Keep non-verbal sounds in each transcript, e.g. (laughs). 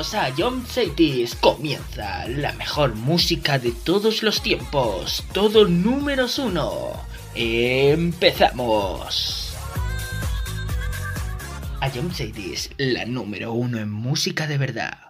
bienvenidos a John Cities. Comienza la mejor música de todos los tiempos. Todo número uno. Empezamos. A John Cities, la número uno en música de verdad.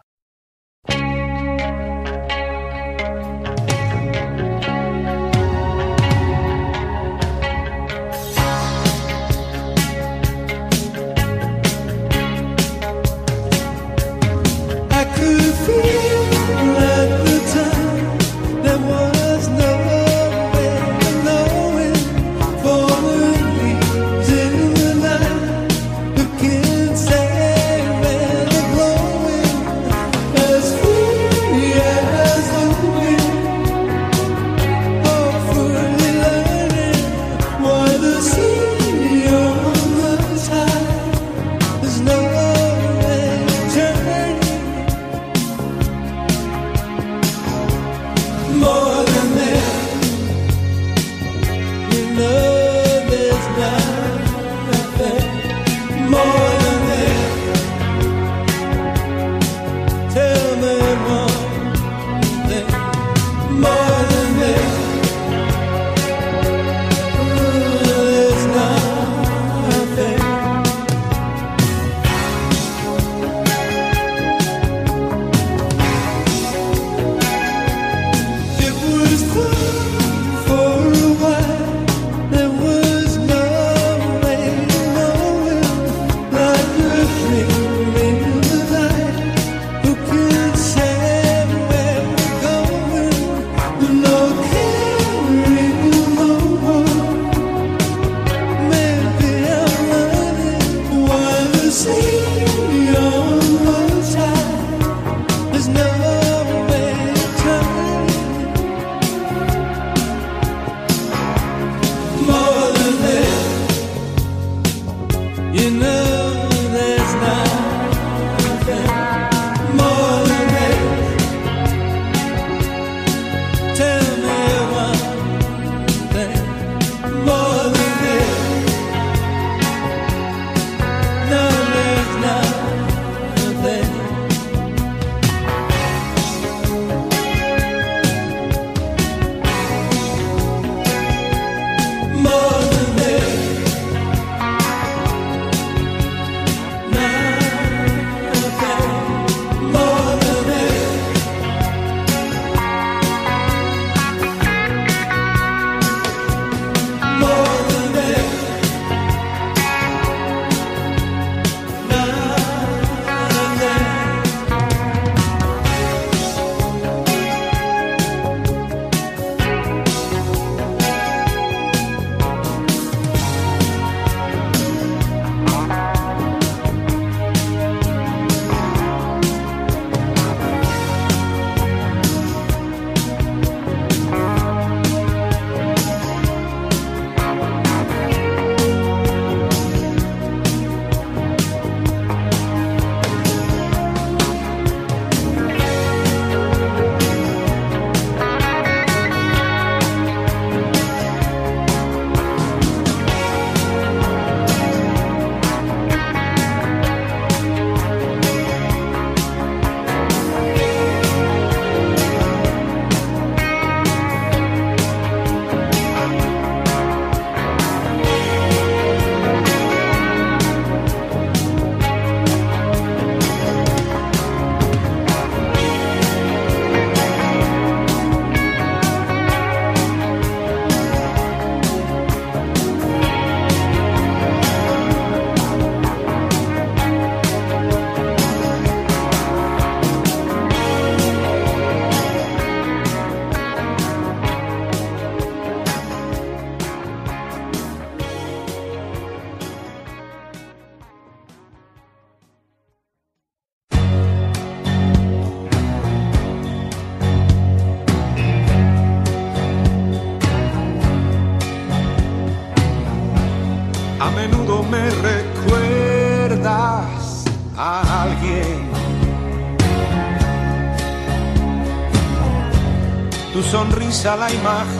pisa la imagen.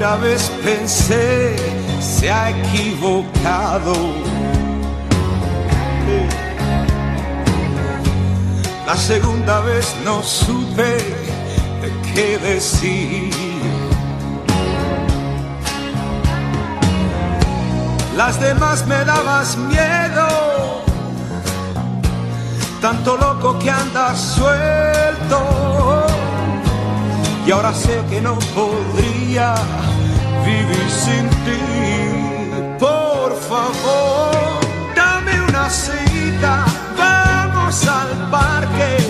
primera vez pensé se ha equivocado. La segunda vez no supe de qué decir. Las demás me dabas miedo, tanto loco que andas suelto y ahora sé que no podría vivir sin ti. Por favor, dame una cita, vamos al parque.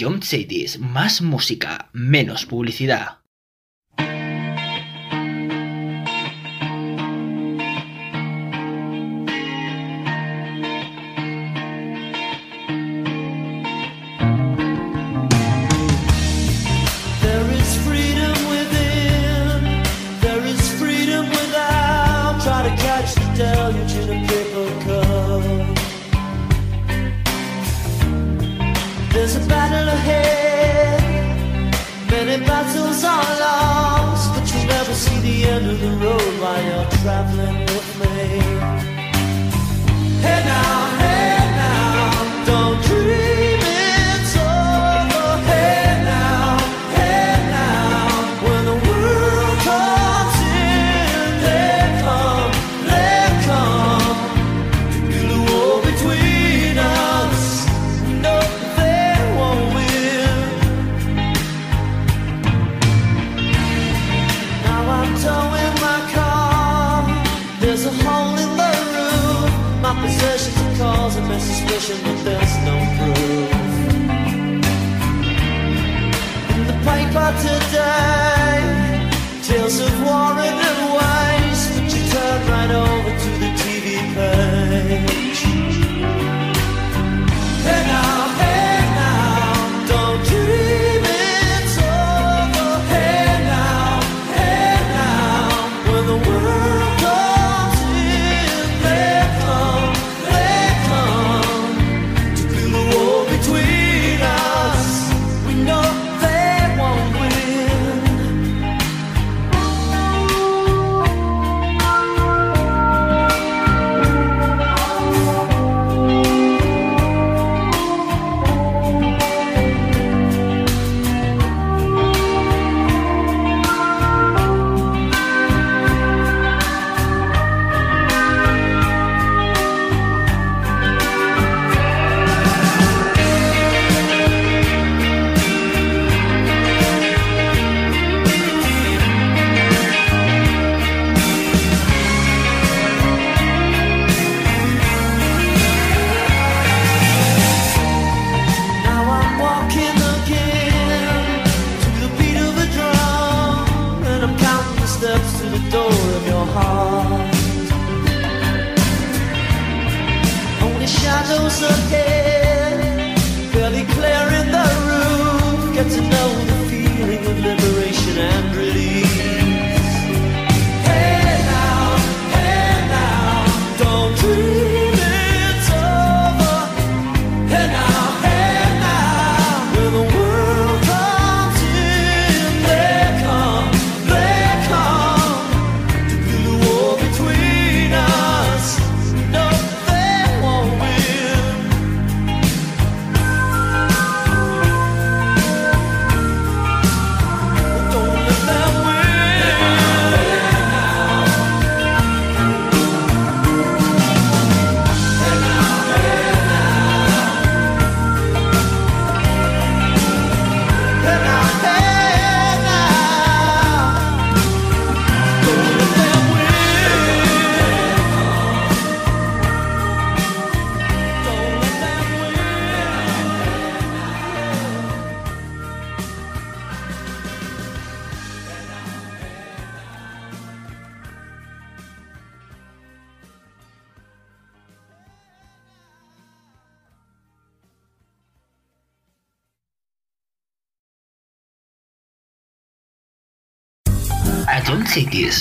Ion Cities, más música, menos publicidad.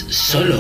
Solo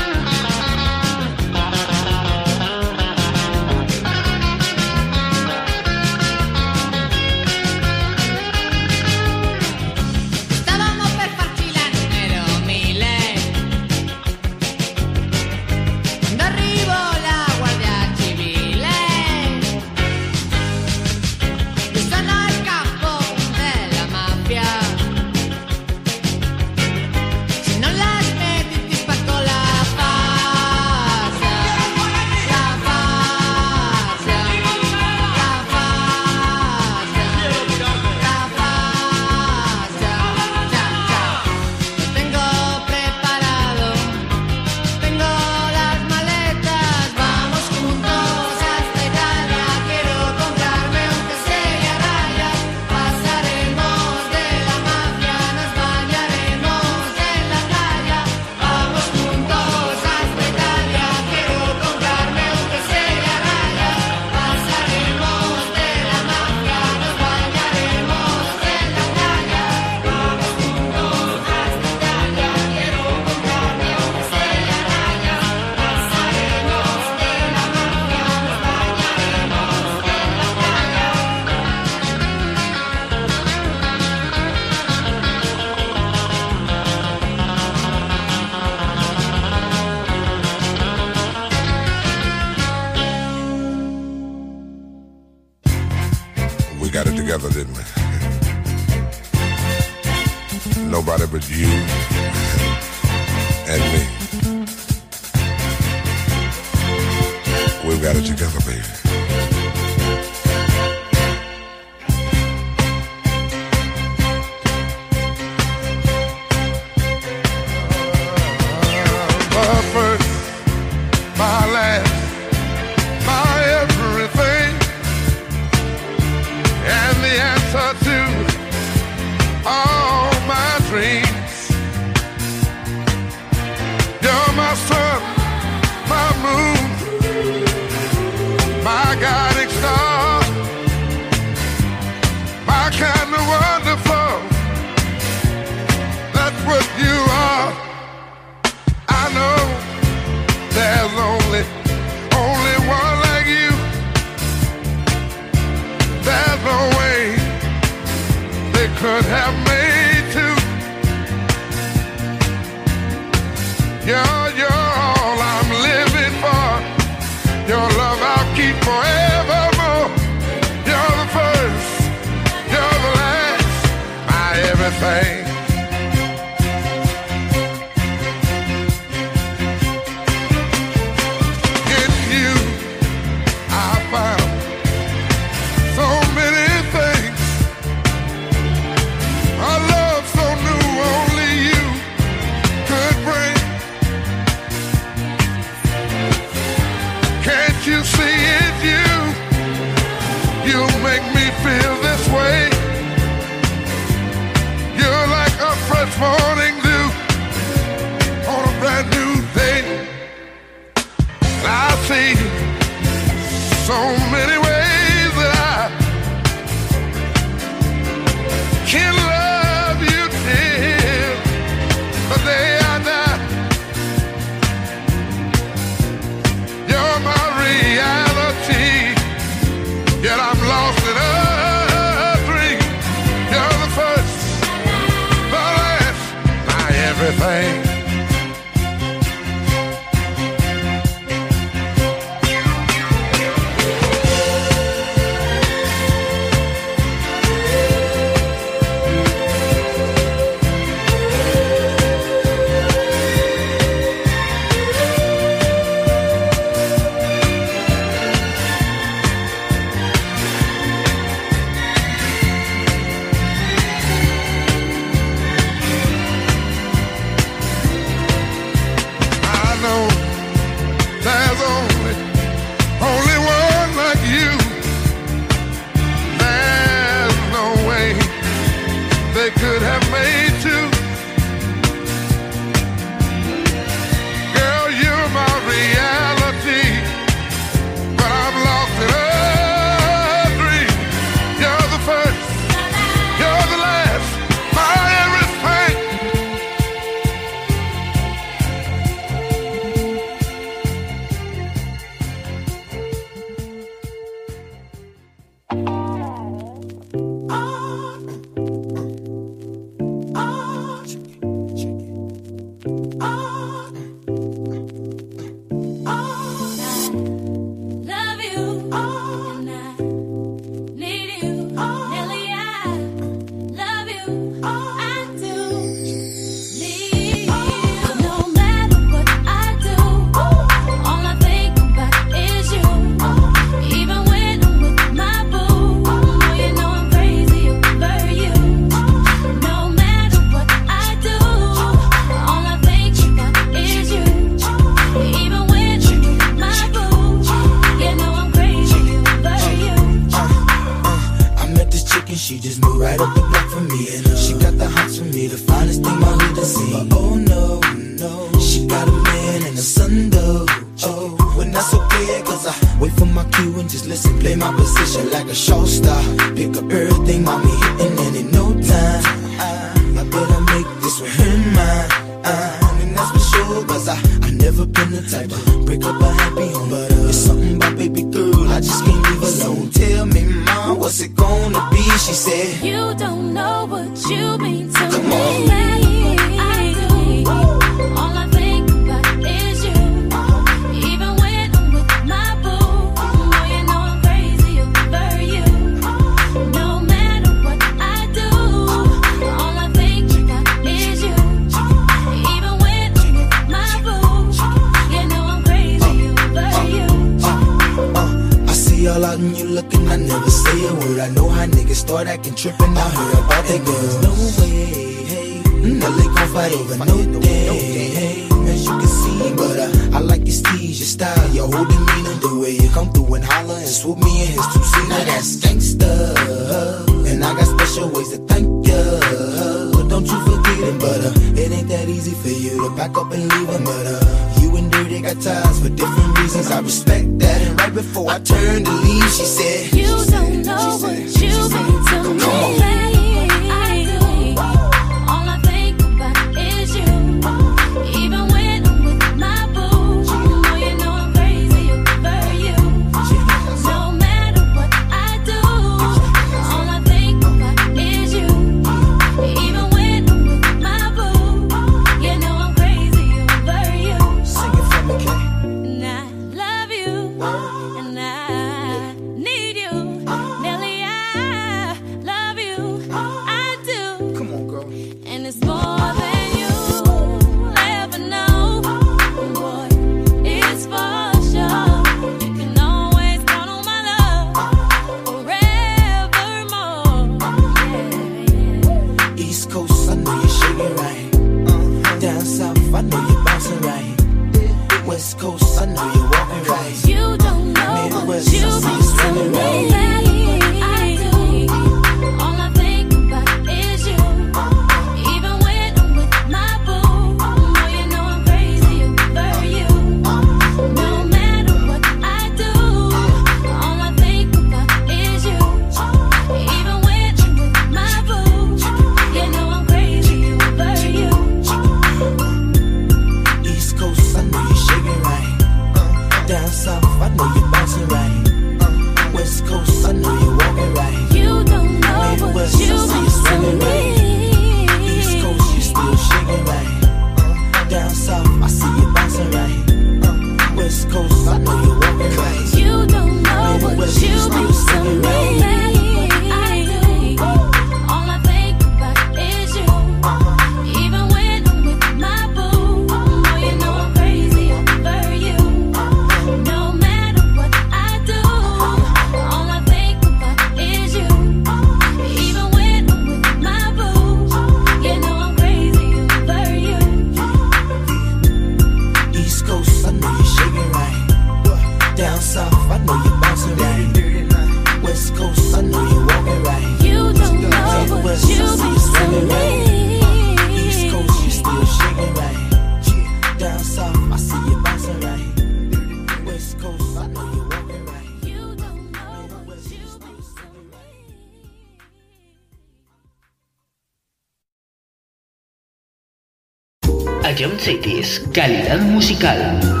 Jump Cities, calidad musical.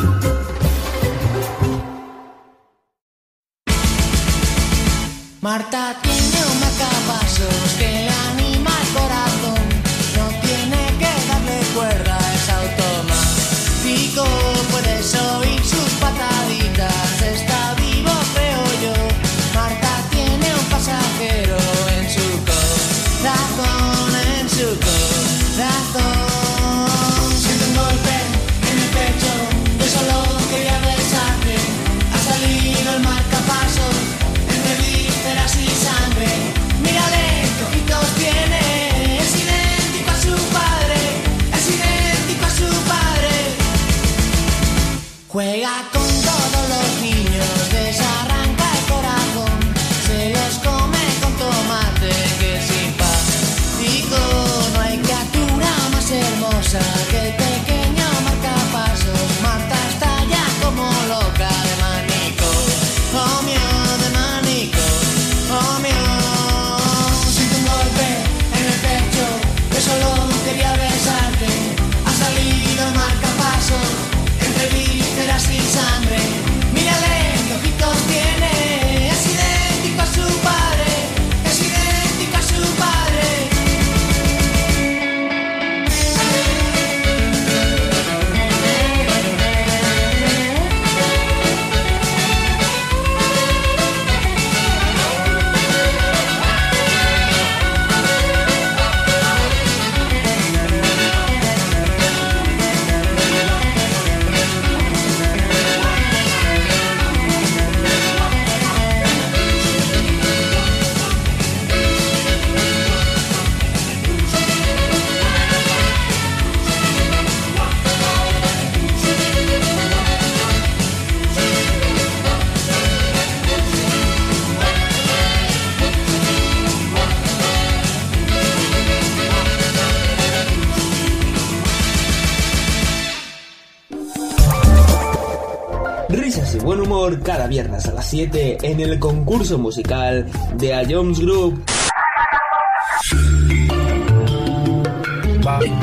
en el concurso musical de A Jones Group.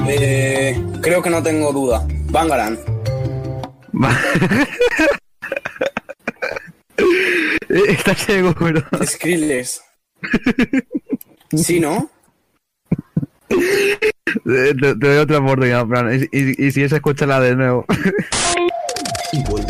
Eh, creo que no tengo duda. Bangaran. (laughs) Eh, está ciego, pero. Skrillex. ¿Sí, no? (laughs) Eh, te, doy otra oportunidad, Fran. Y, y, y si esa, de nuevo. (laughs)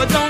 I don't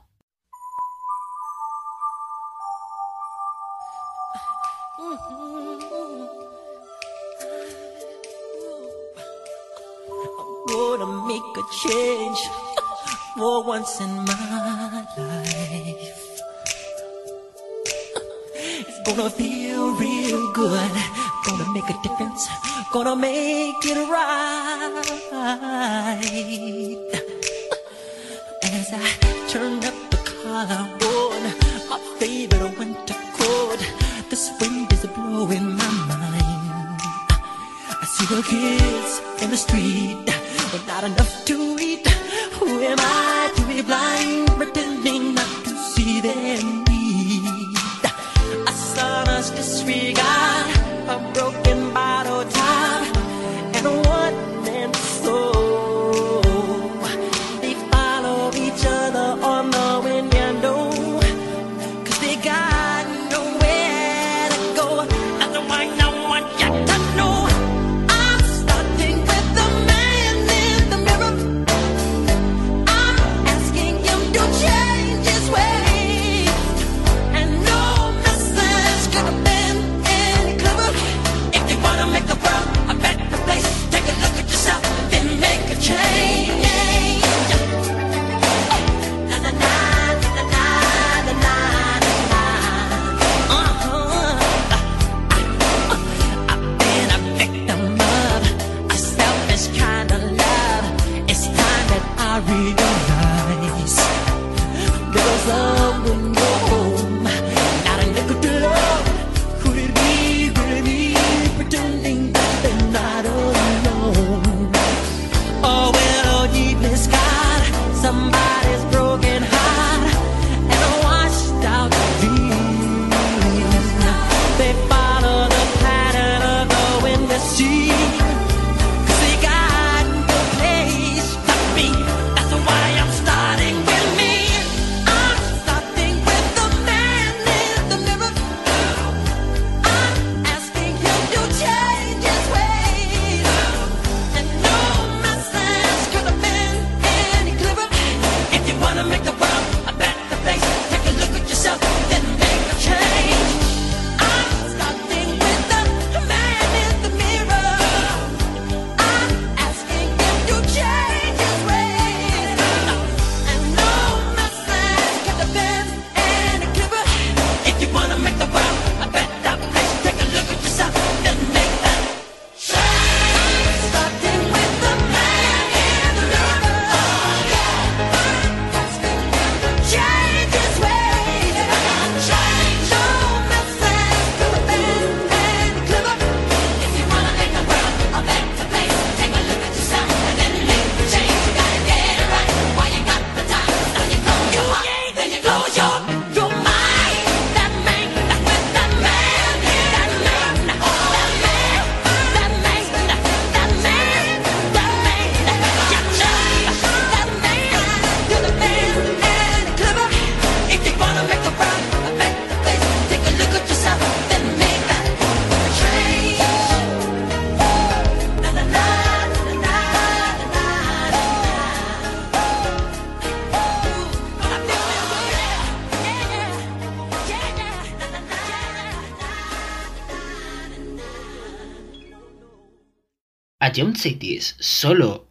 Jump City es solo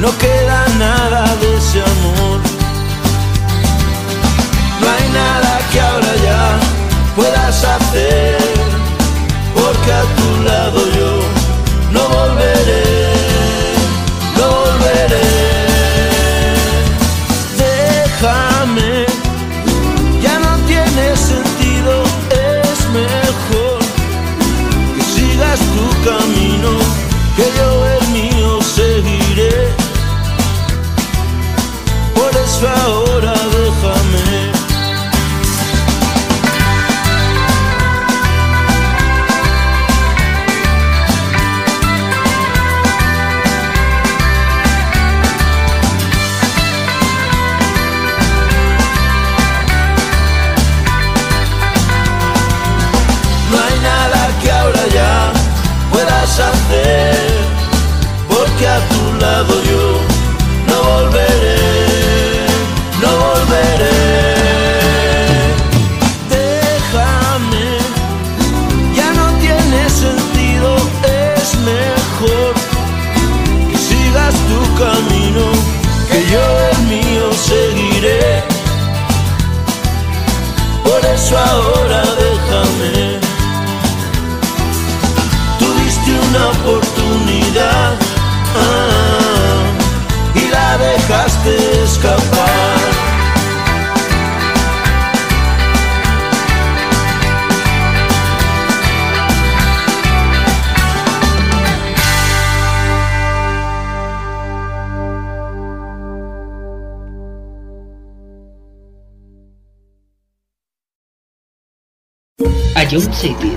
no queda nada de ese amor. No hay nada. Ion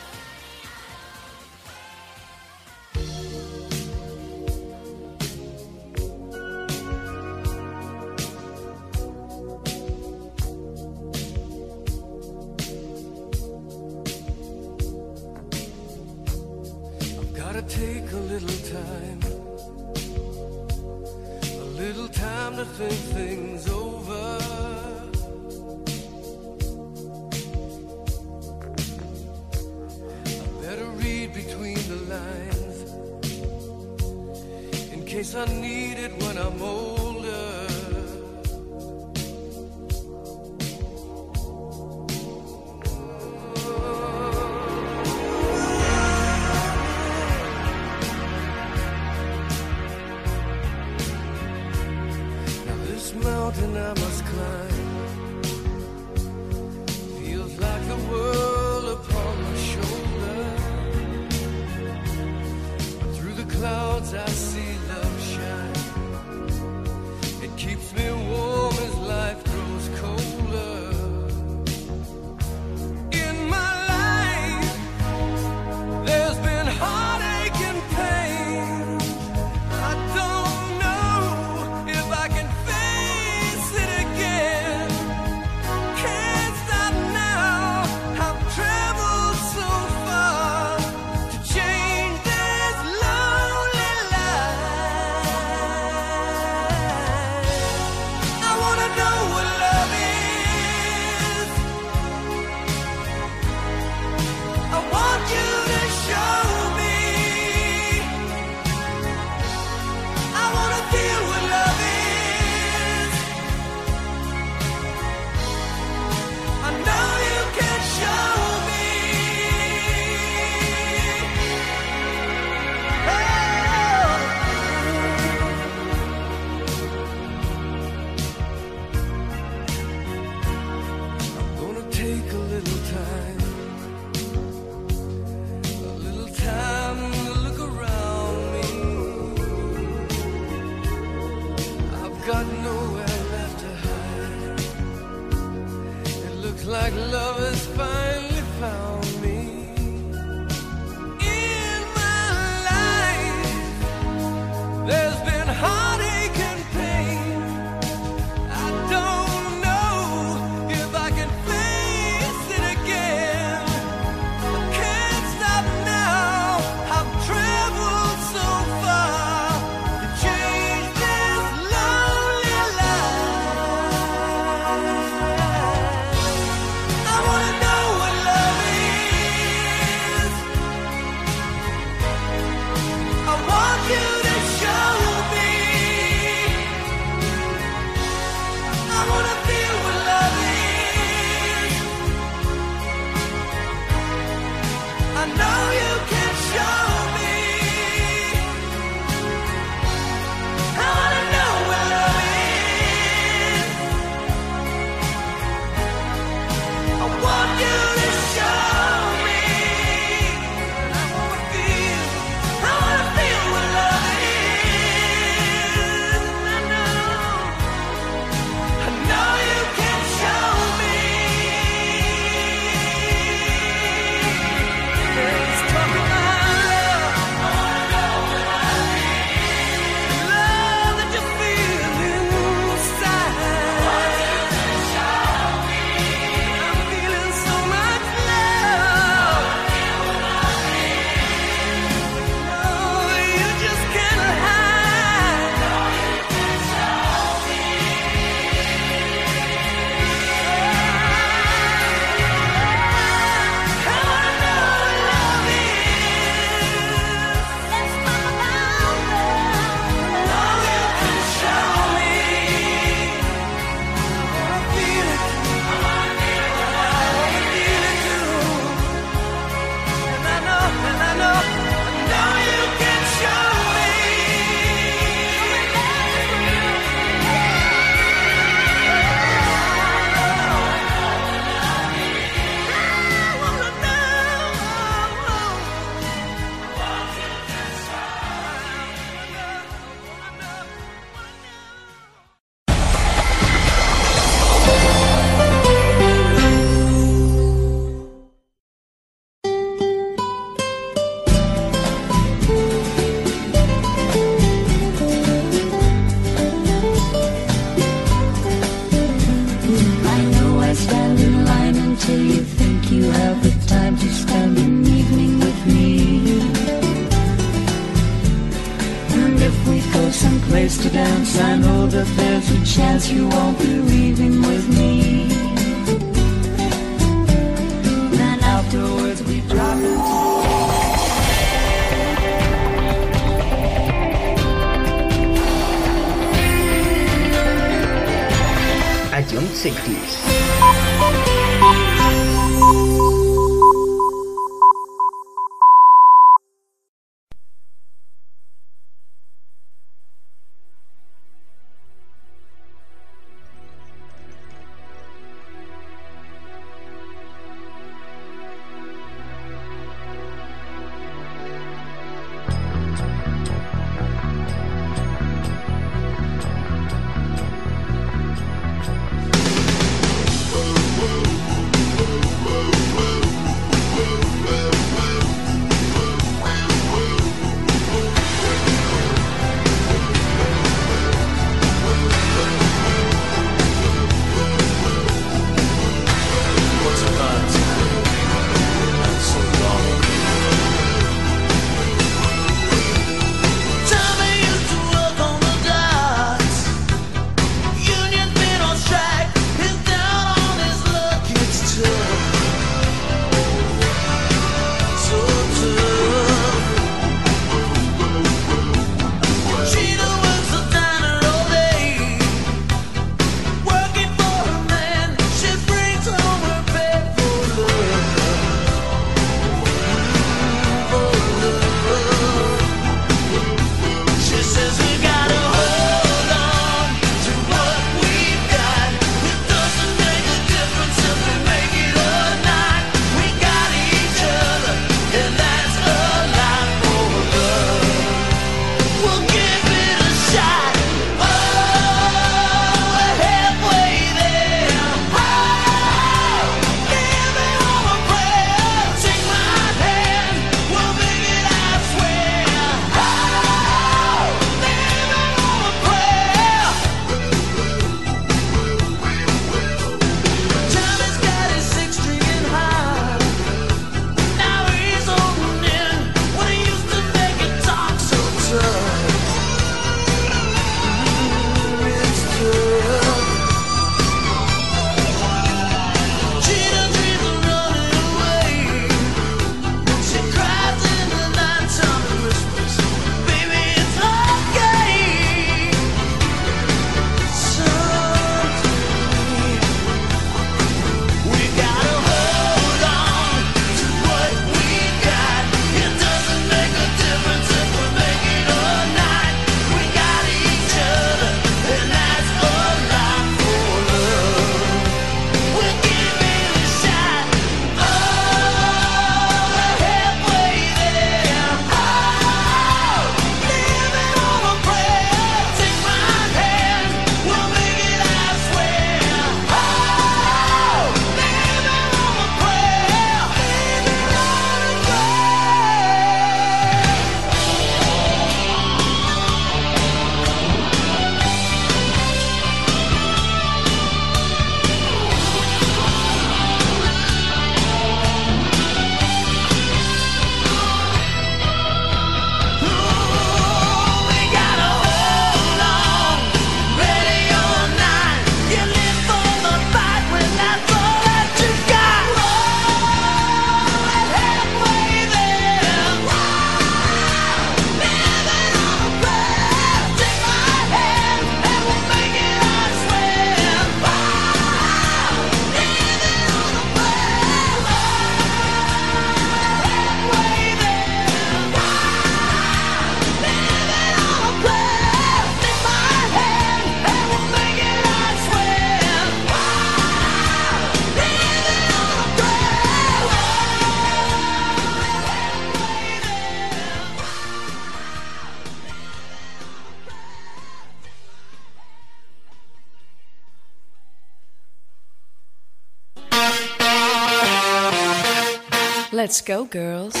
Let's go, girls.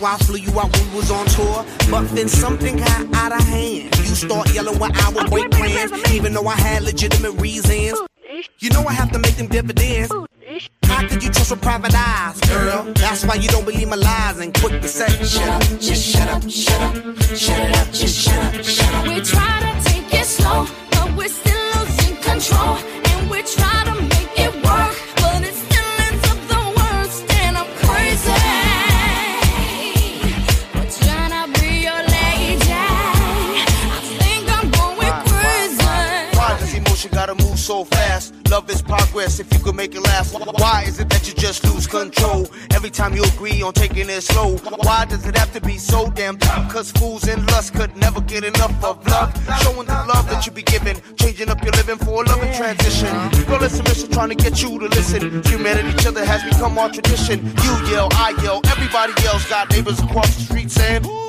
why I flew you out when we was on tour. But then something got out of hand. You start yelling when I would break plans, even though I had legitimate reasons. You know I have to make them dividends. How could you trust with private eyes, girl? That's why you don't believe my lies and quit the set. Shut up, just shut up, shut up. it that you just lose control every time you agree on taking it slow? Why does it have to be so damn tough? Cause fools in lust could never get enough of love. Showing the love that you be giving, changing up your living for a loving transition. Girl, it's a mission trying to get you to listen. Humanity, each other has become our tradition. You yell, I yell, everybody yells. Got neighbors across the street saying, Ooh,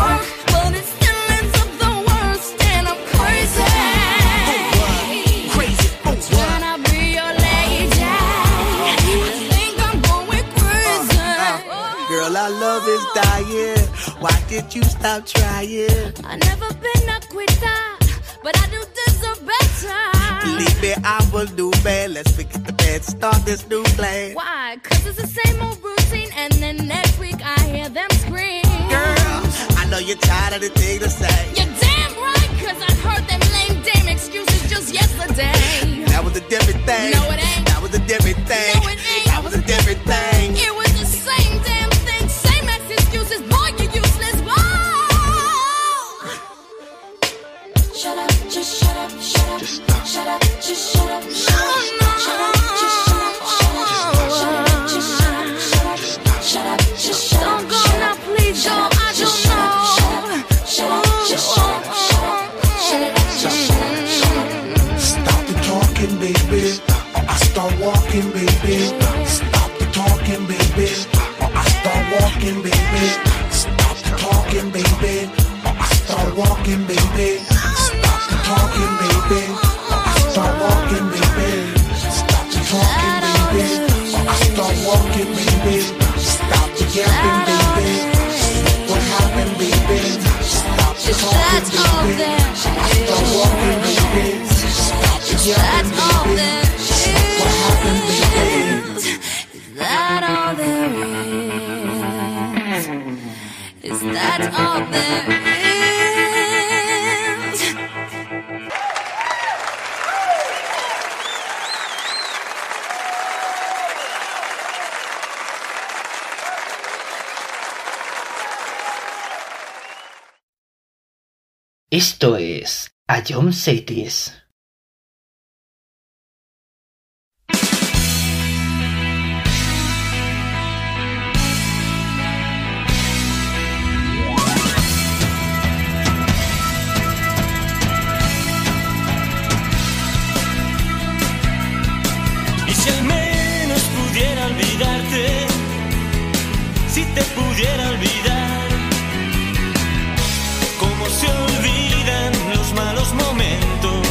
Why did you stop trying? I never been a quitter, but I do deserve better. Believe me, I will do bad. Let's forget the bad, start this new plan. Why? Cause it's the same old routine, and then next week I hear them scream. Girl, I know you're tired of the thing to say. You're damn right, cause I heard them lame damn excuses just yesterday. That was a different thing. No, it ain't. That was a different thing. No, it ain't. That was a different thing. It was Shut up, just shut up, shut up. Just stop. Shut up, just shut up. Shut up, shut up, just shut up. Shut up, just shut up. Shut up, just shut up. Shut up, just shut up. Don't go now, please don't. I don't know. Shut up, just shut up. Shut up, shut up, just shut up. Shut up. Stop the talking, baby. Or I start walking, baby. Stop the talking, baby. Or I start walking, baby. Stop the talking, baby. Or I start walking, baby. Is all there is? Esto es A John Cities. Te pudiera olvidar, como se olvidan los malos momentos.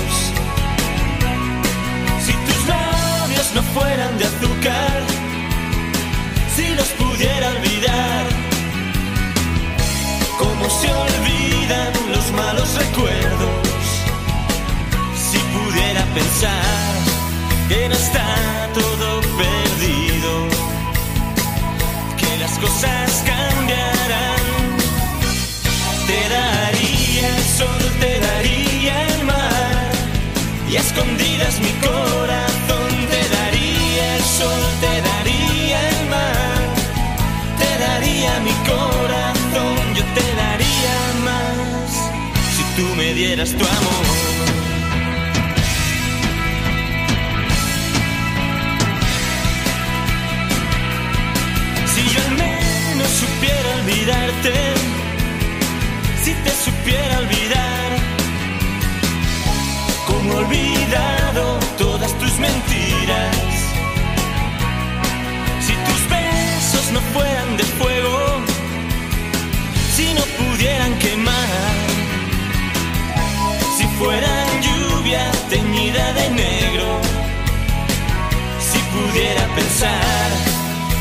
Si tus labios no fueran de azúcar, si los pudiera olvidar, como se olvidan los malos recuerdos. Si pudiera pensar que no está todo perdido, cosas cambiarán. Te daría el sol, te daría el mar, y a escondidas mi corazón. Te daría el sol, te daría el mar, te daría mi corazón, yo te daría más si tú me dieras tu amor. Olvidado todas tus mentiras. Si tus besos no fueran de fuego, si no pudieran quemar, si fueran lluvia teñida de negro, si pudiera pensar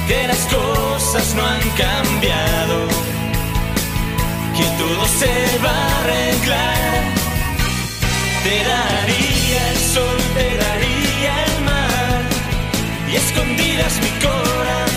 que las cosas no han cambiado, que todo se va a arreglar. Te daría el sol, te daría el mar, y escondidas mi corazón.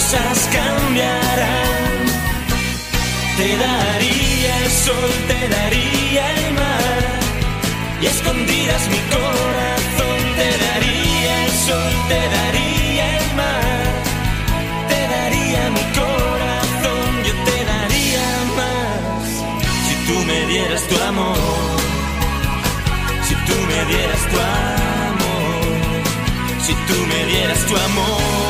Cosas cambiarán, te daría el sol, te daría el mar, y escondidas mi corazón, te daría el sol, te daría el mar, te daría mi corazón, yo te daría más, si tú me dieras tu amor, si tú me dieras tu amor, si tú me dieras tu amor,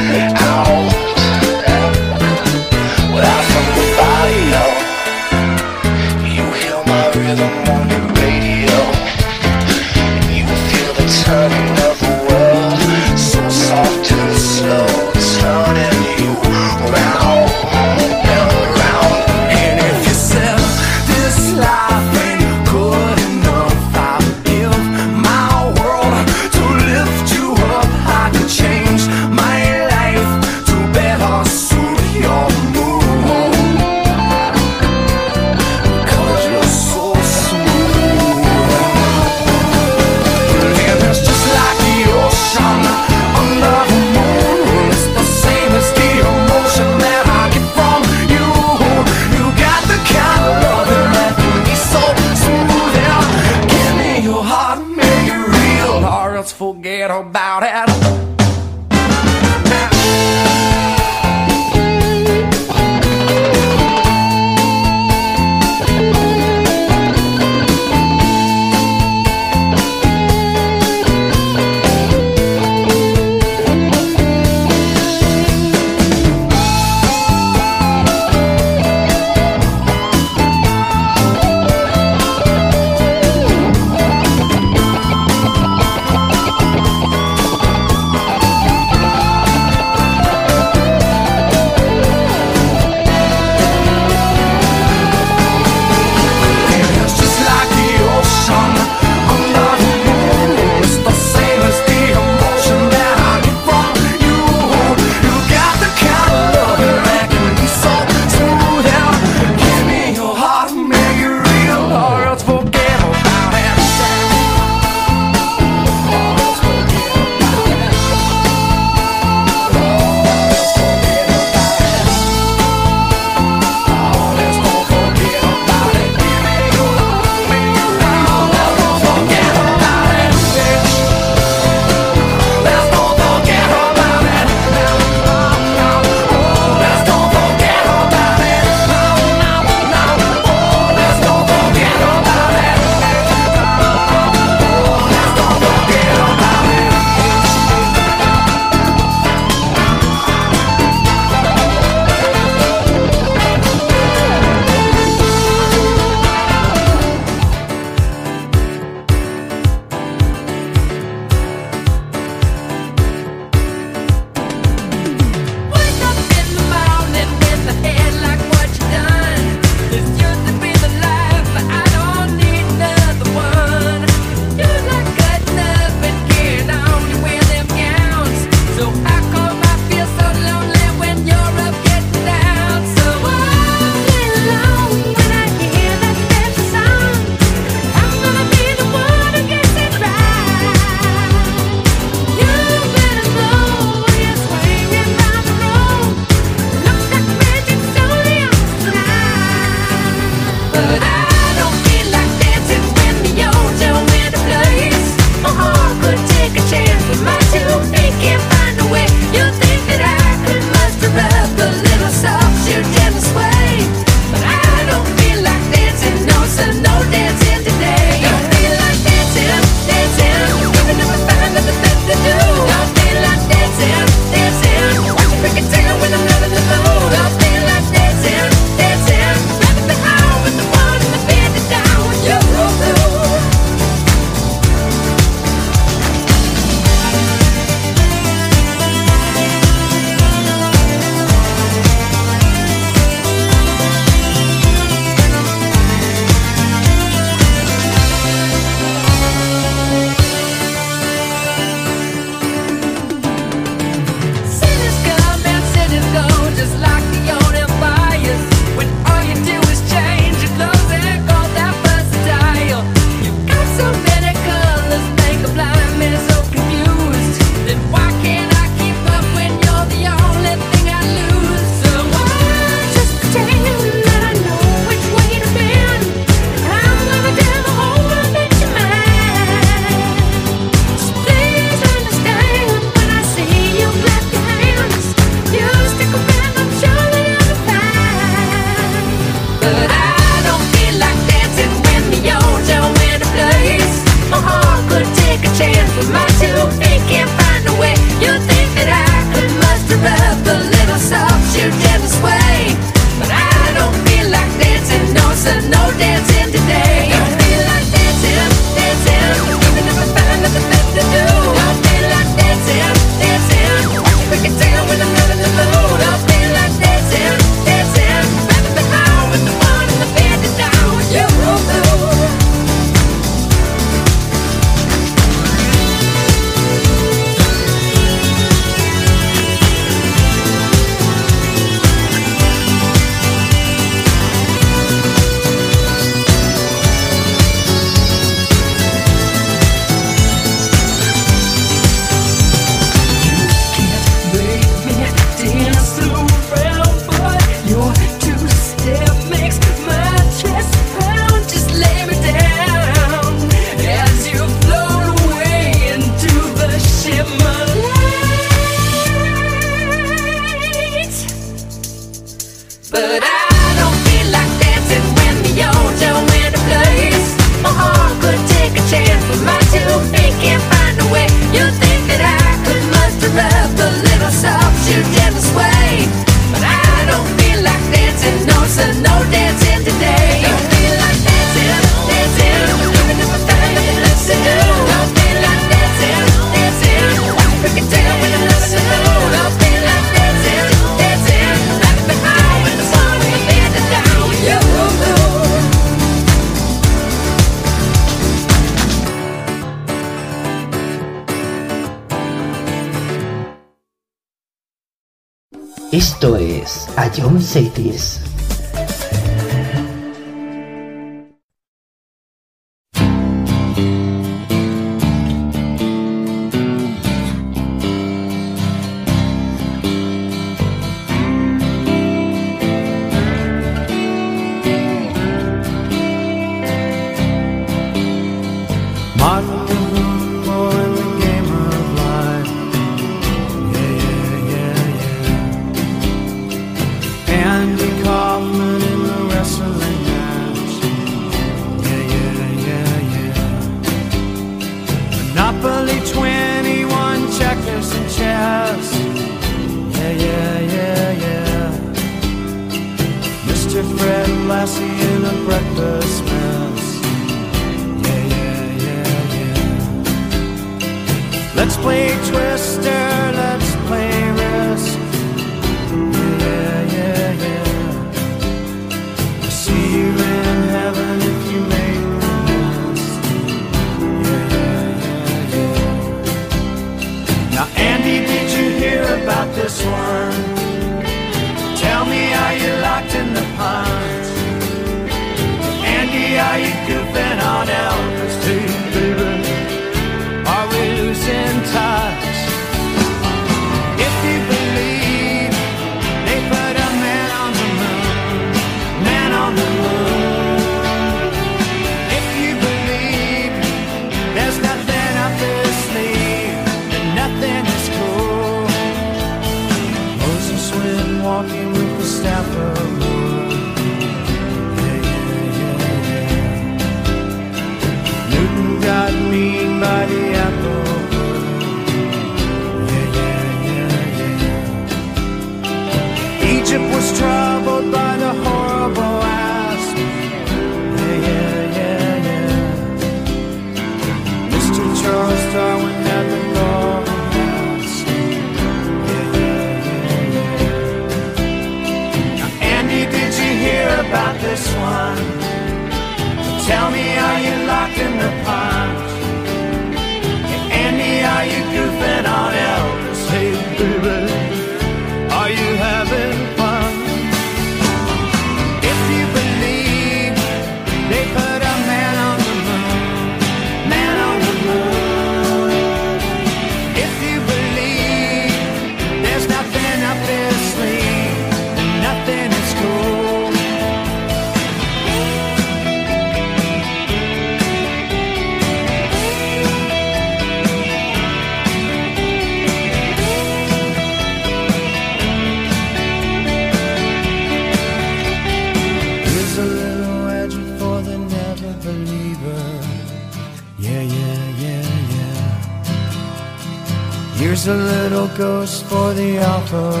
The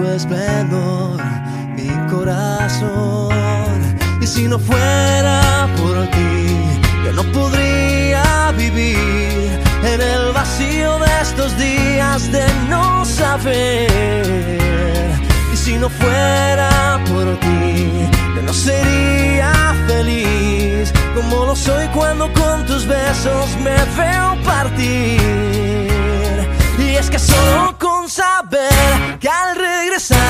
Tu esplendor, mi corazón. Y si no fuera por ti, yo no podría vivir en el vacío de estos días de no saber. Y si no fuera por ti, yo no sería feliz como lo soy cuando con tus besos me veo partir. Y es que solo con saber que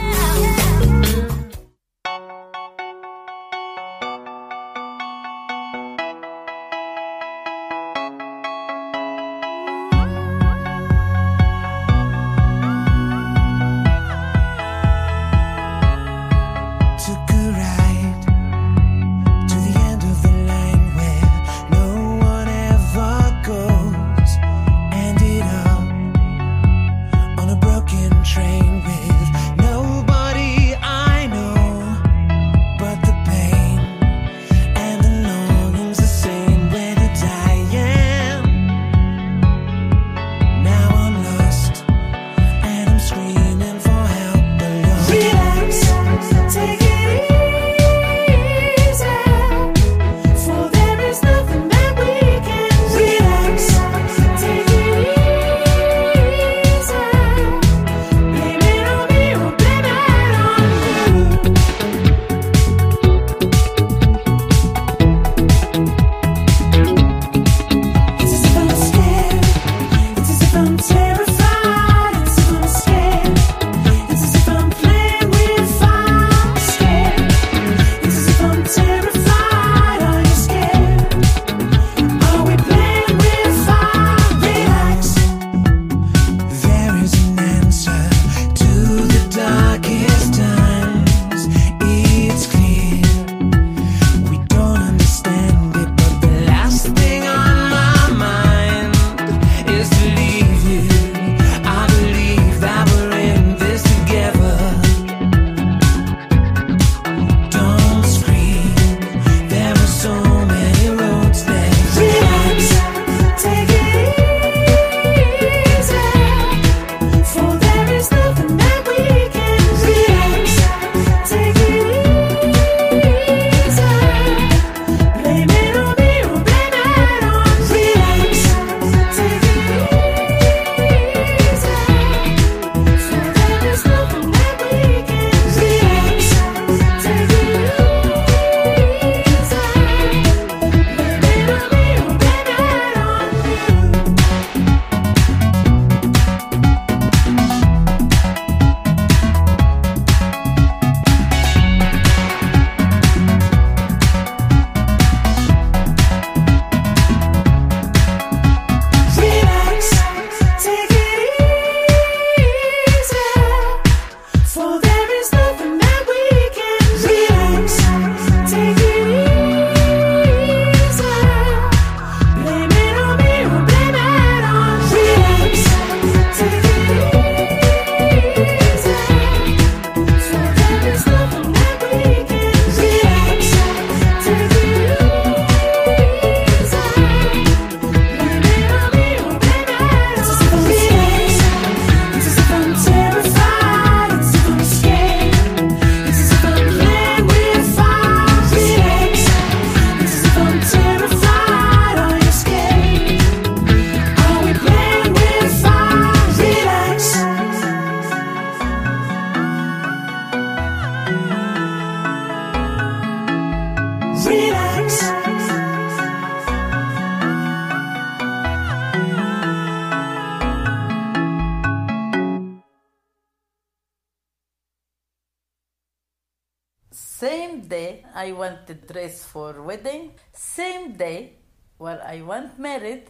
day where I went married,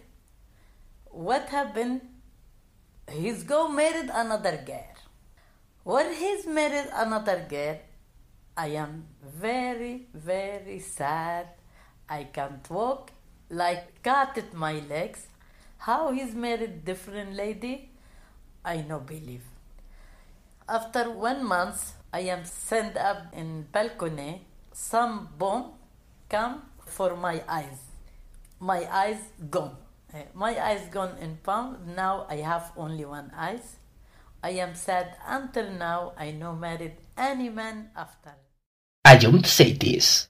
what happened? He's go married another girl. When he's married another girl, I am very, very sad. I can't walk, like cut at my legs. How he's married different lady, I no believe. After one month, I am sent up in balcony. Some bomb come for my eyes. My eyes gone. Eh, my eyes gone in palm. Now I have only one eyes. I am sad until now. I no married any man after. I don't say this.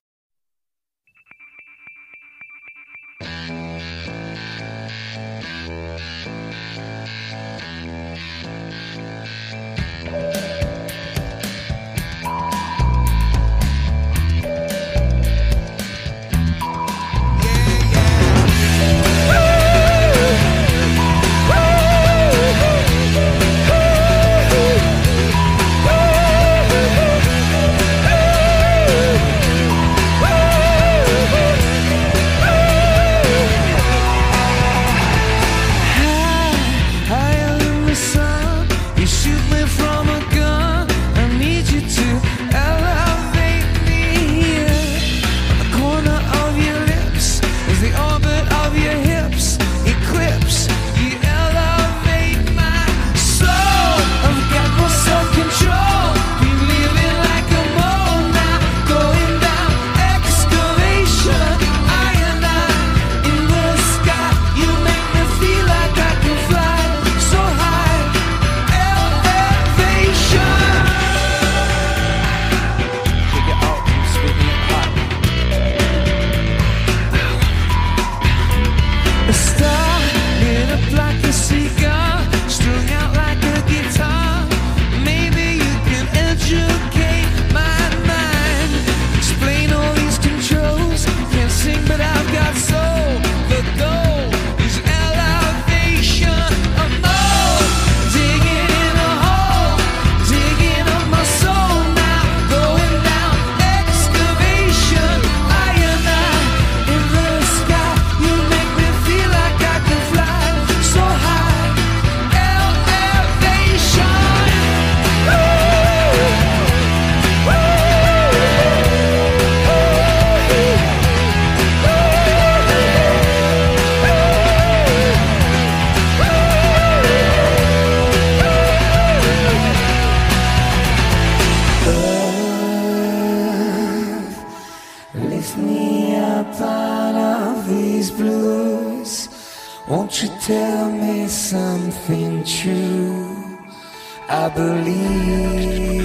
Something true? I believe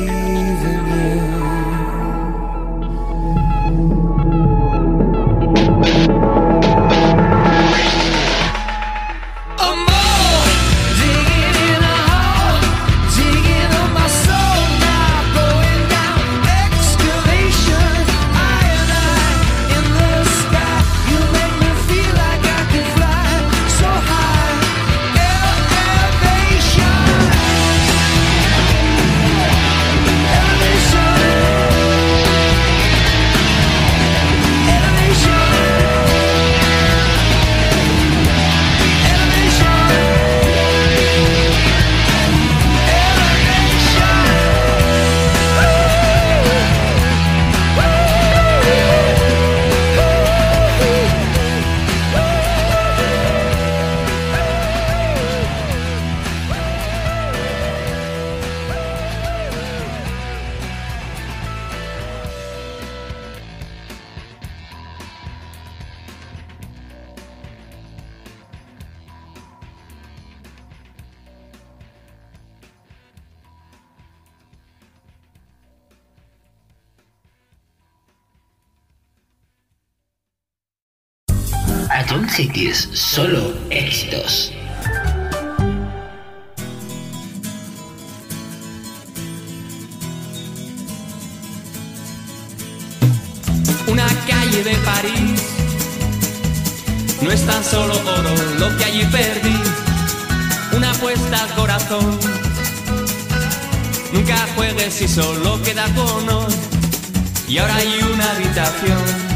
Cities, solo éxitos. Una calle de París no es tan solo oro lo que allí perdí. Una apuesta al corazón. Nunca juegues si solo queda con. Y ahora hay una habitación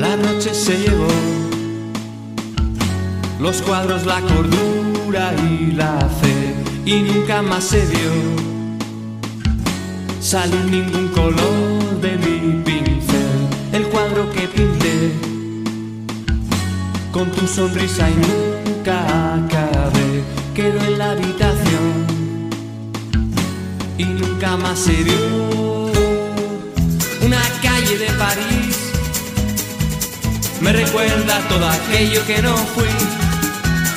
La noche se llevó los cuadros, la cordura y la fe. Y nunca más se vio salir ningún color de mi pincel. El cuadro que pinté con tu sonrisa y nunca acabé. Quedó en la habitación y nunca más se vio. Una calle de París me recuerda todo aquello que no fui.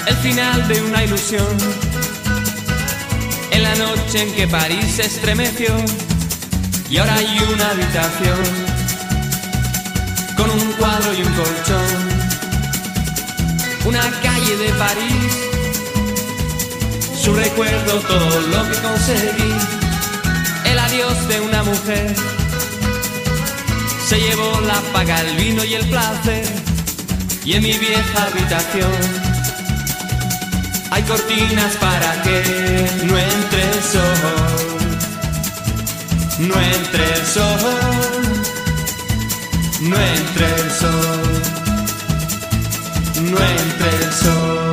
El final de una ilusión. En la noche en que París se estremeció y ahora hay una habitación con un cuadro y un colchón. Una calle de París, su recuerdo, todo lo que conseguí. El adiós de una mujer se llevó la paga, el vino y el placer. Y en mi vieja habitación hay cortinas para que no entre el sol no entre el sol, no entre el sol, no entre el sol.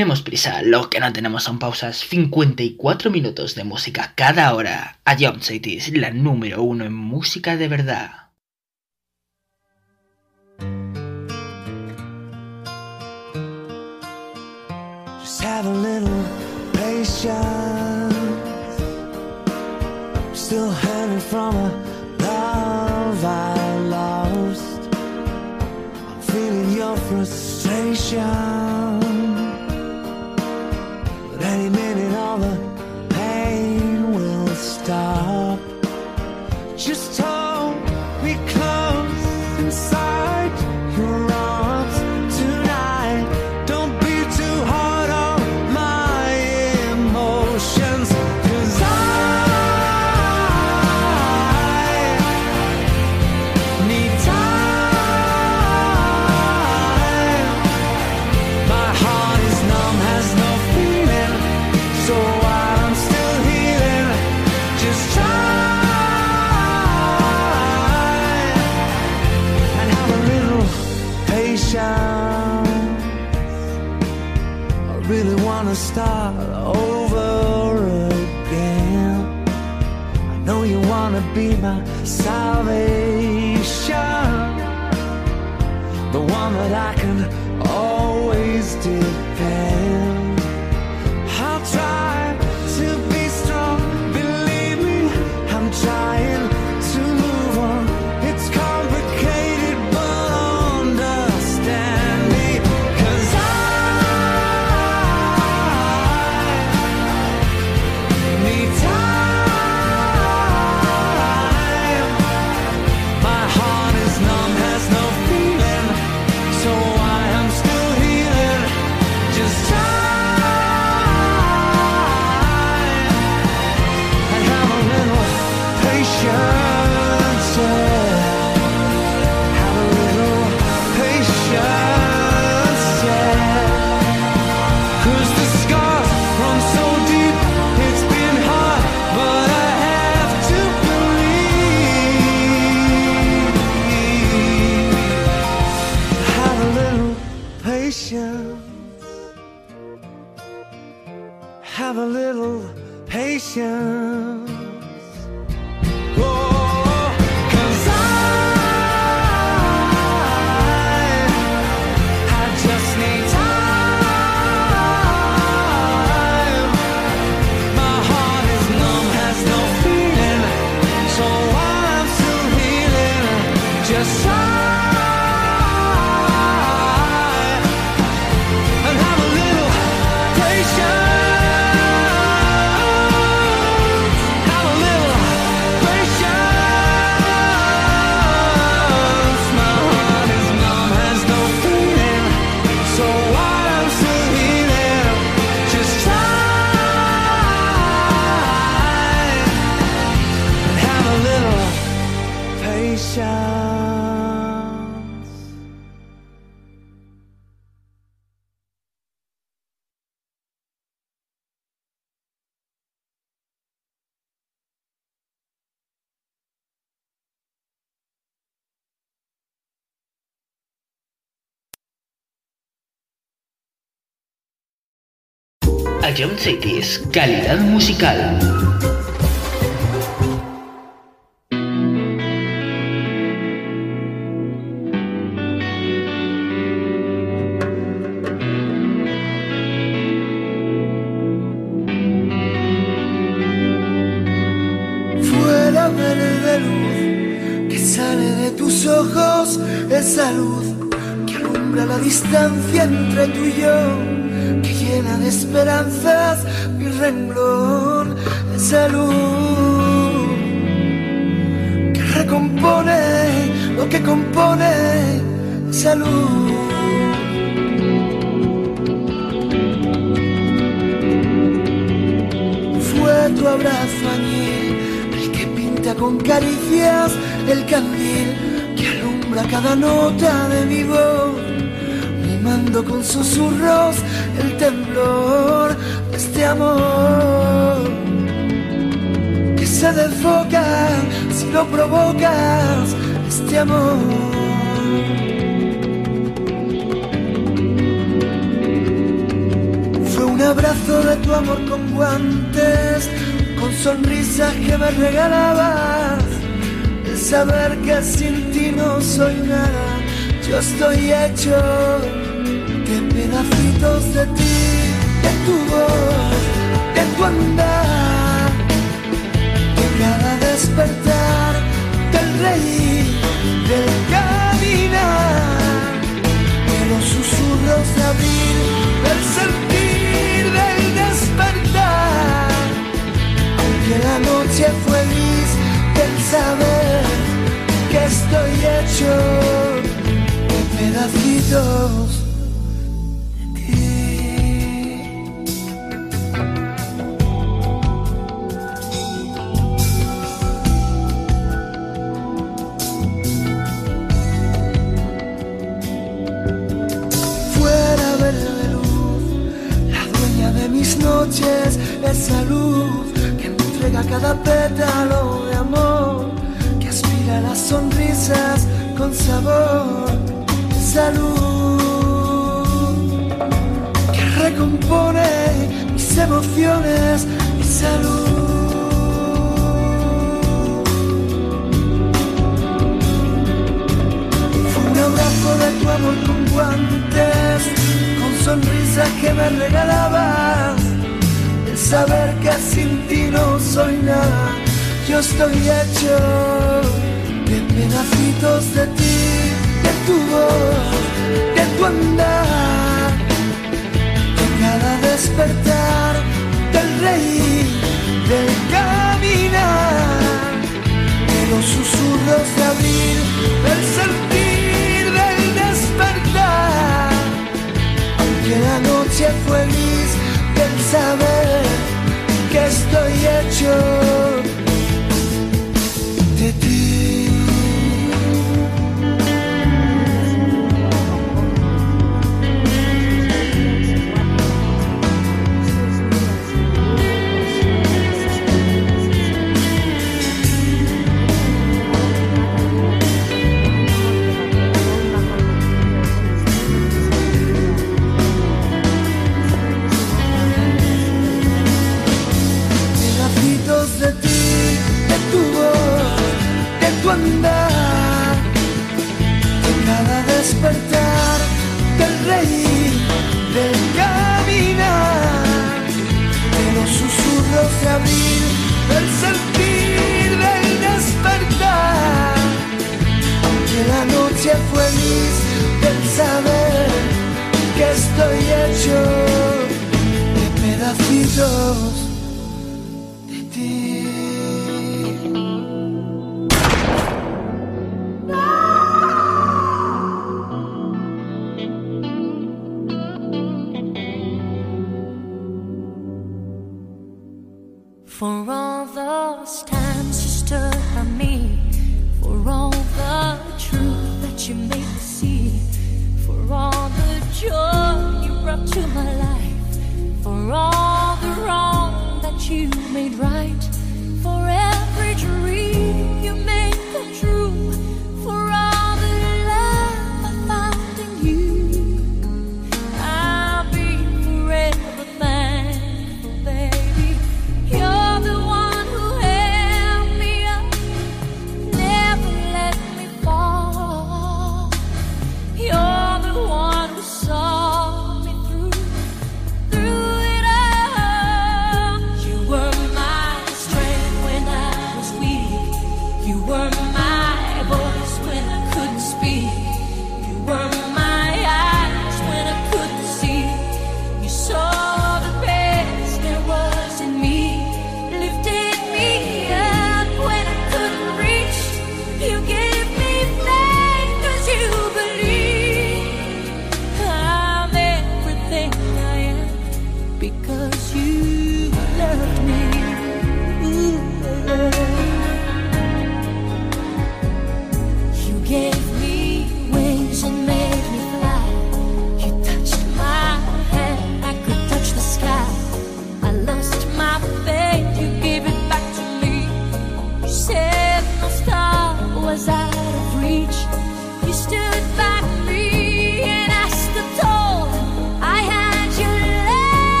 tenemos prisa, lo que no tenemos son pausas. 54 minutos de música cada hora. A Jump Cities, la número uno en música de verdad. Ion Cities, calidad musical.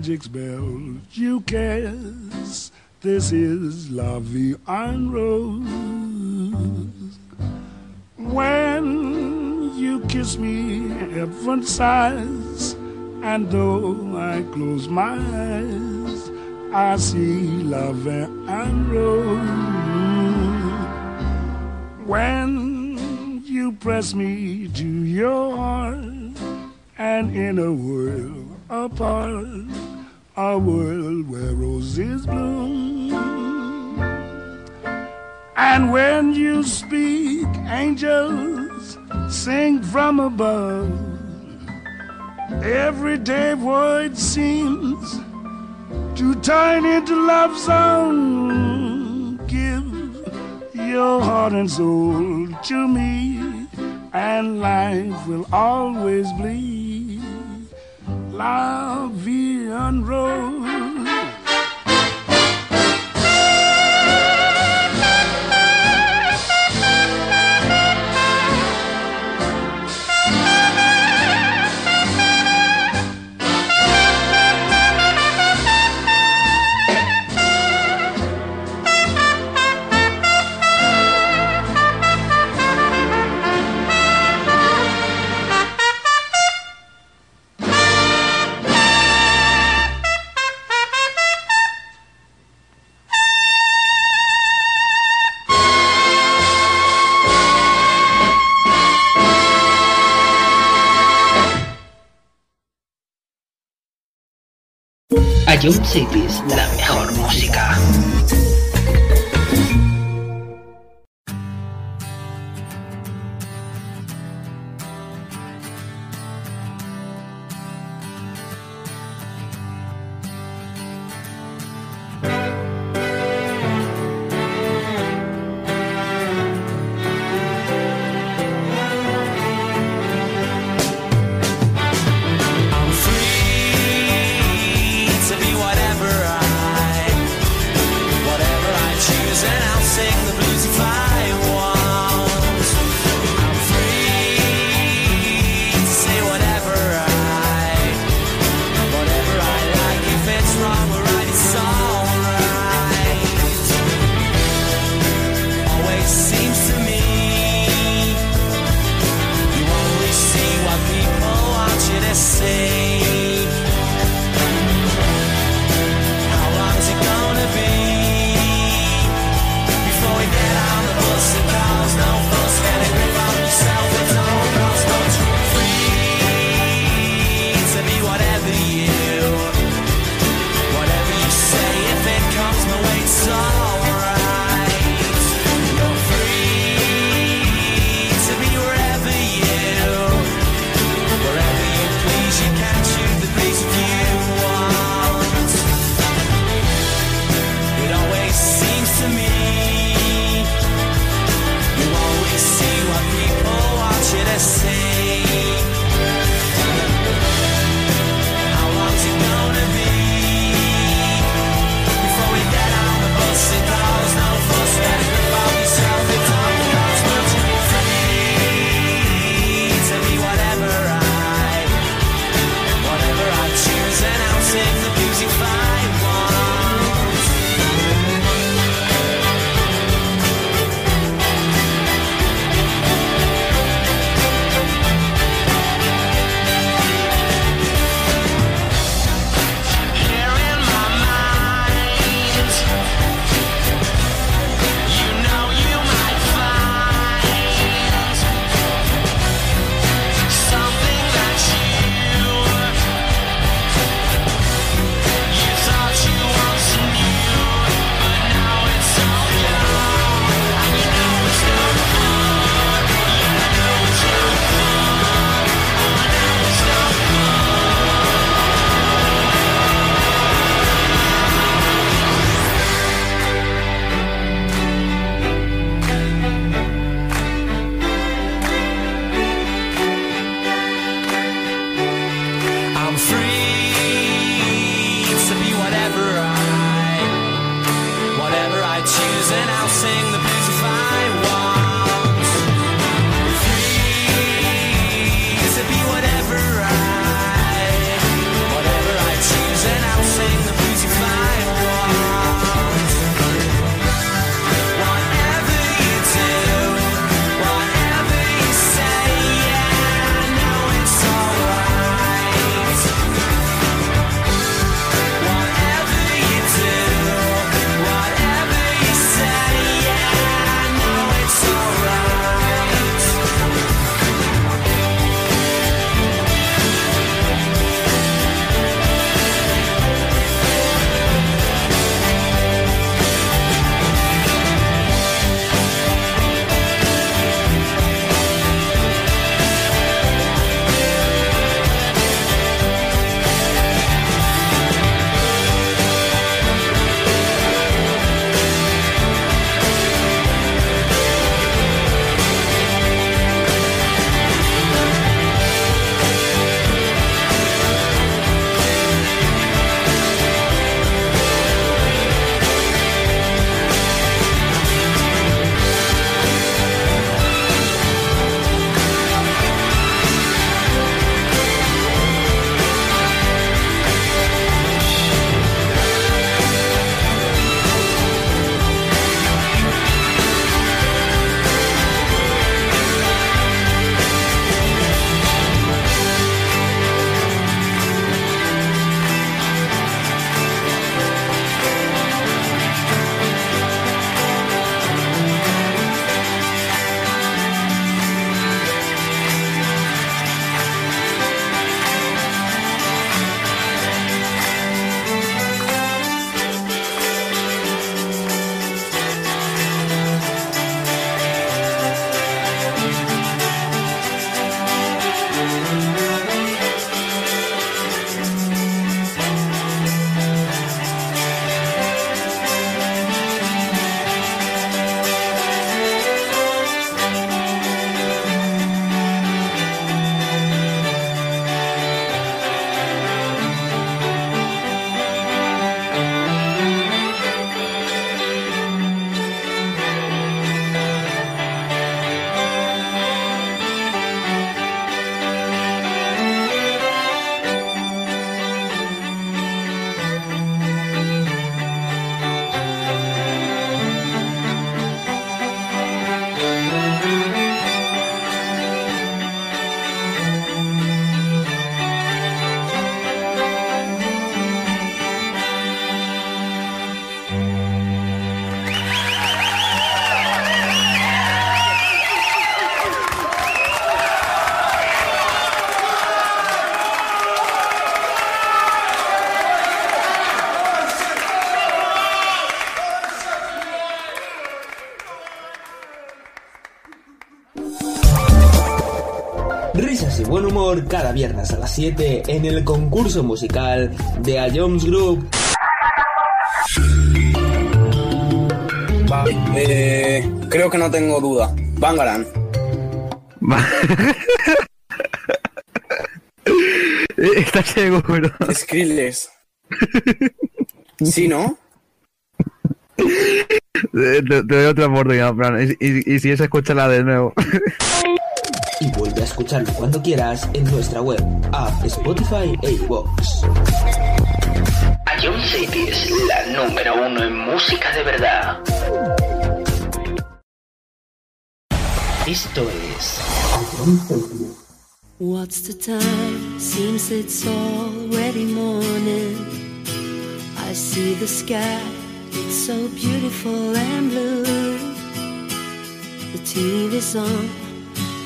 Magic spell you cast. This is La Vie en Rose. When you kiss me, heaven sighs, and though I close my eyes, I see Vie en Rose. When you press me above. Everyday void seems to turn into love song. Give your heart and soul to me, and life will always be la vie en rose. Ion Cities, la mejor música. Cada viernes a las 7 en el concurso musical de A Jones Group. Vale, eh, creo que no tengo duda. Bangarán. (laughs) ¿Estás seguro? Skrillex. ¿Sí, no? (laughs) Te, te doy otra oportunidad, Fran. Y, y- y si es, escúchala de nuevo. (laughs) Escucharlo cuando quieras en nuestra web, app, Spotify e iVoox. Ion City es la número uno en música de verdad. Esto es What's the time? Seems it's already morning. I see the sky, it's so beautiful and blue. The TV's on,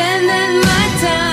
Spending my time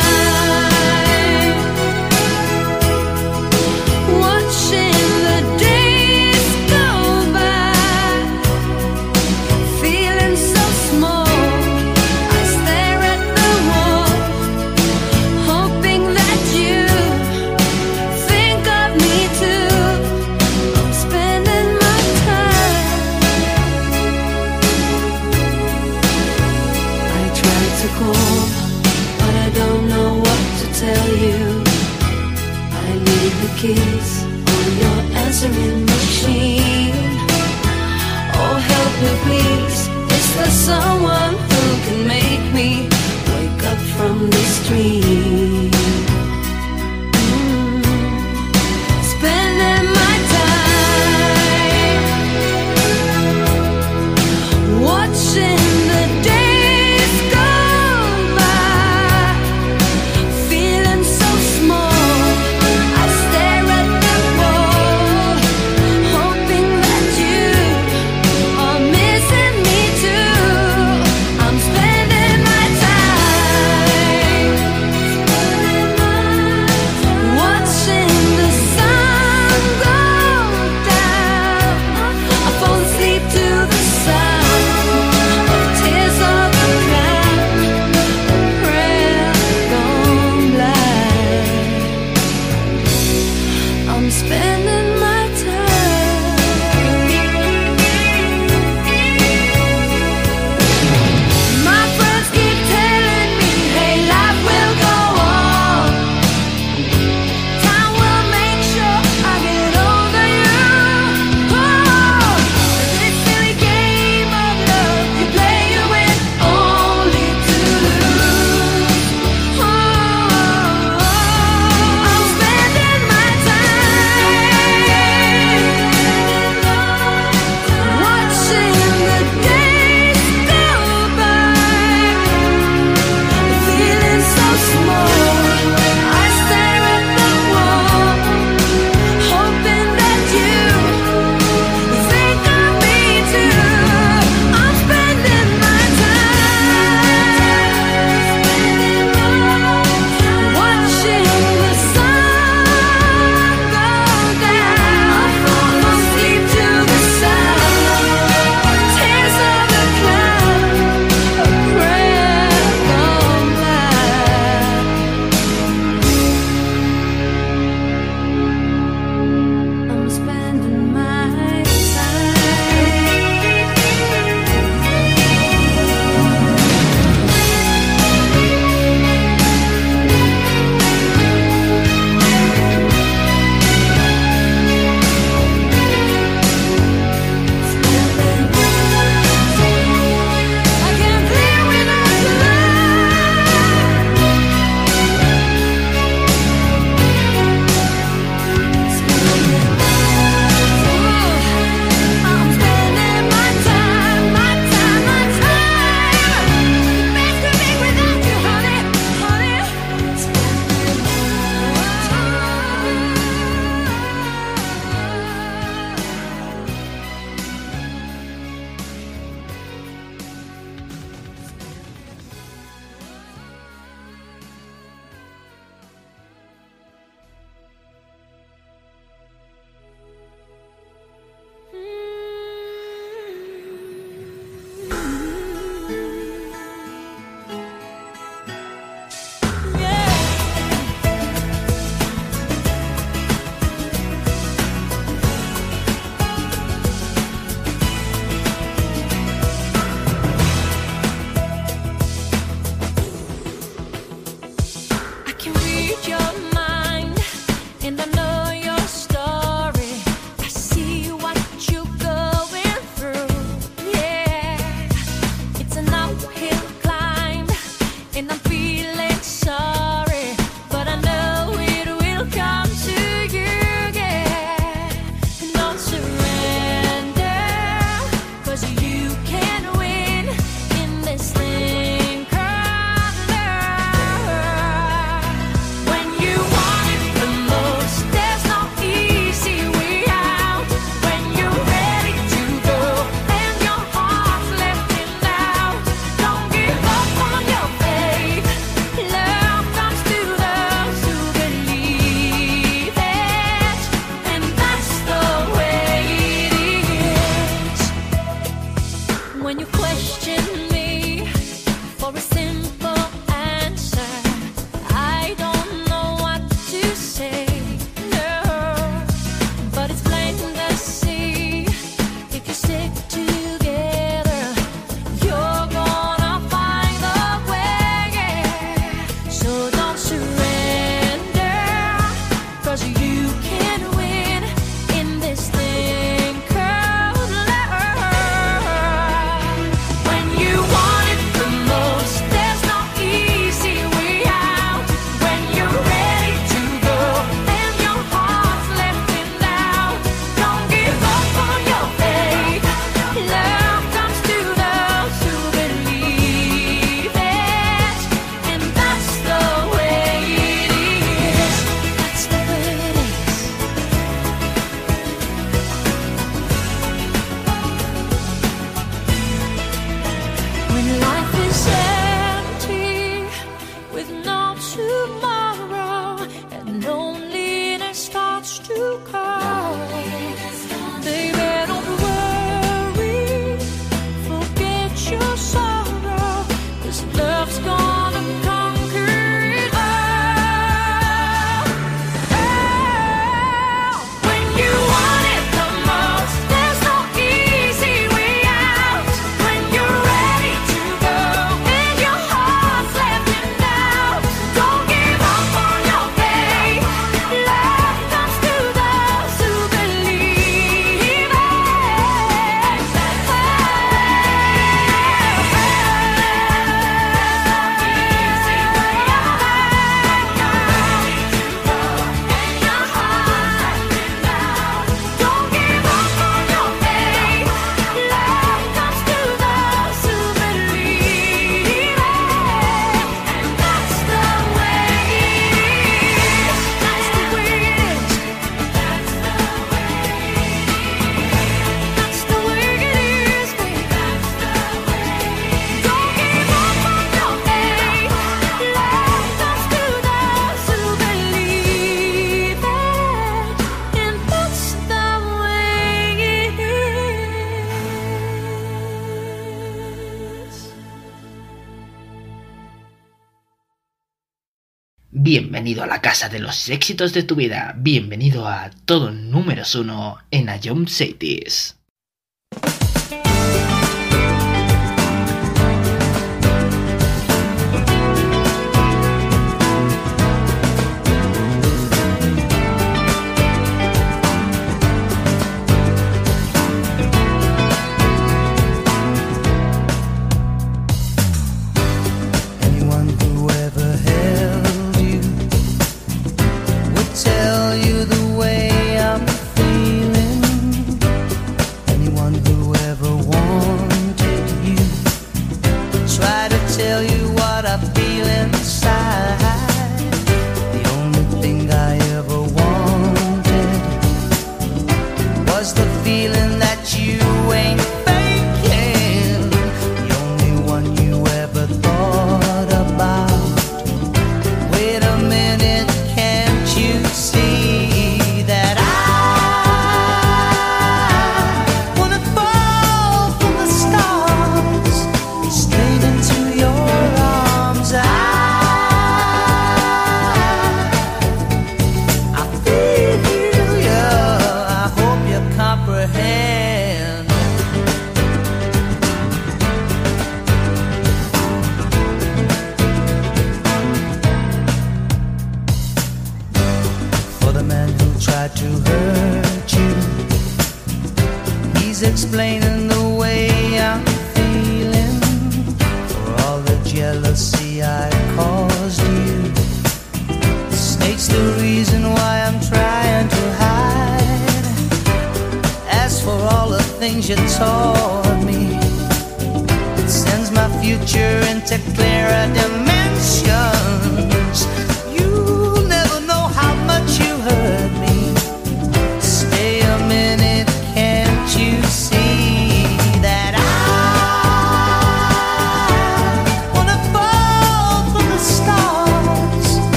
bienvenido a la casa de los éxitos de tu vida, bienvenido a todo números uno en Ion Cities.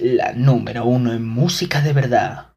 La número uno en música de verdad.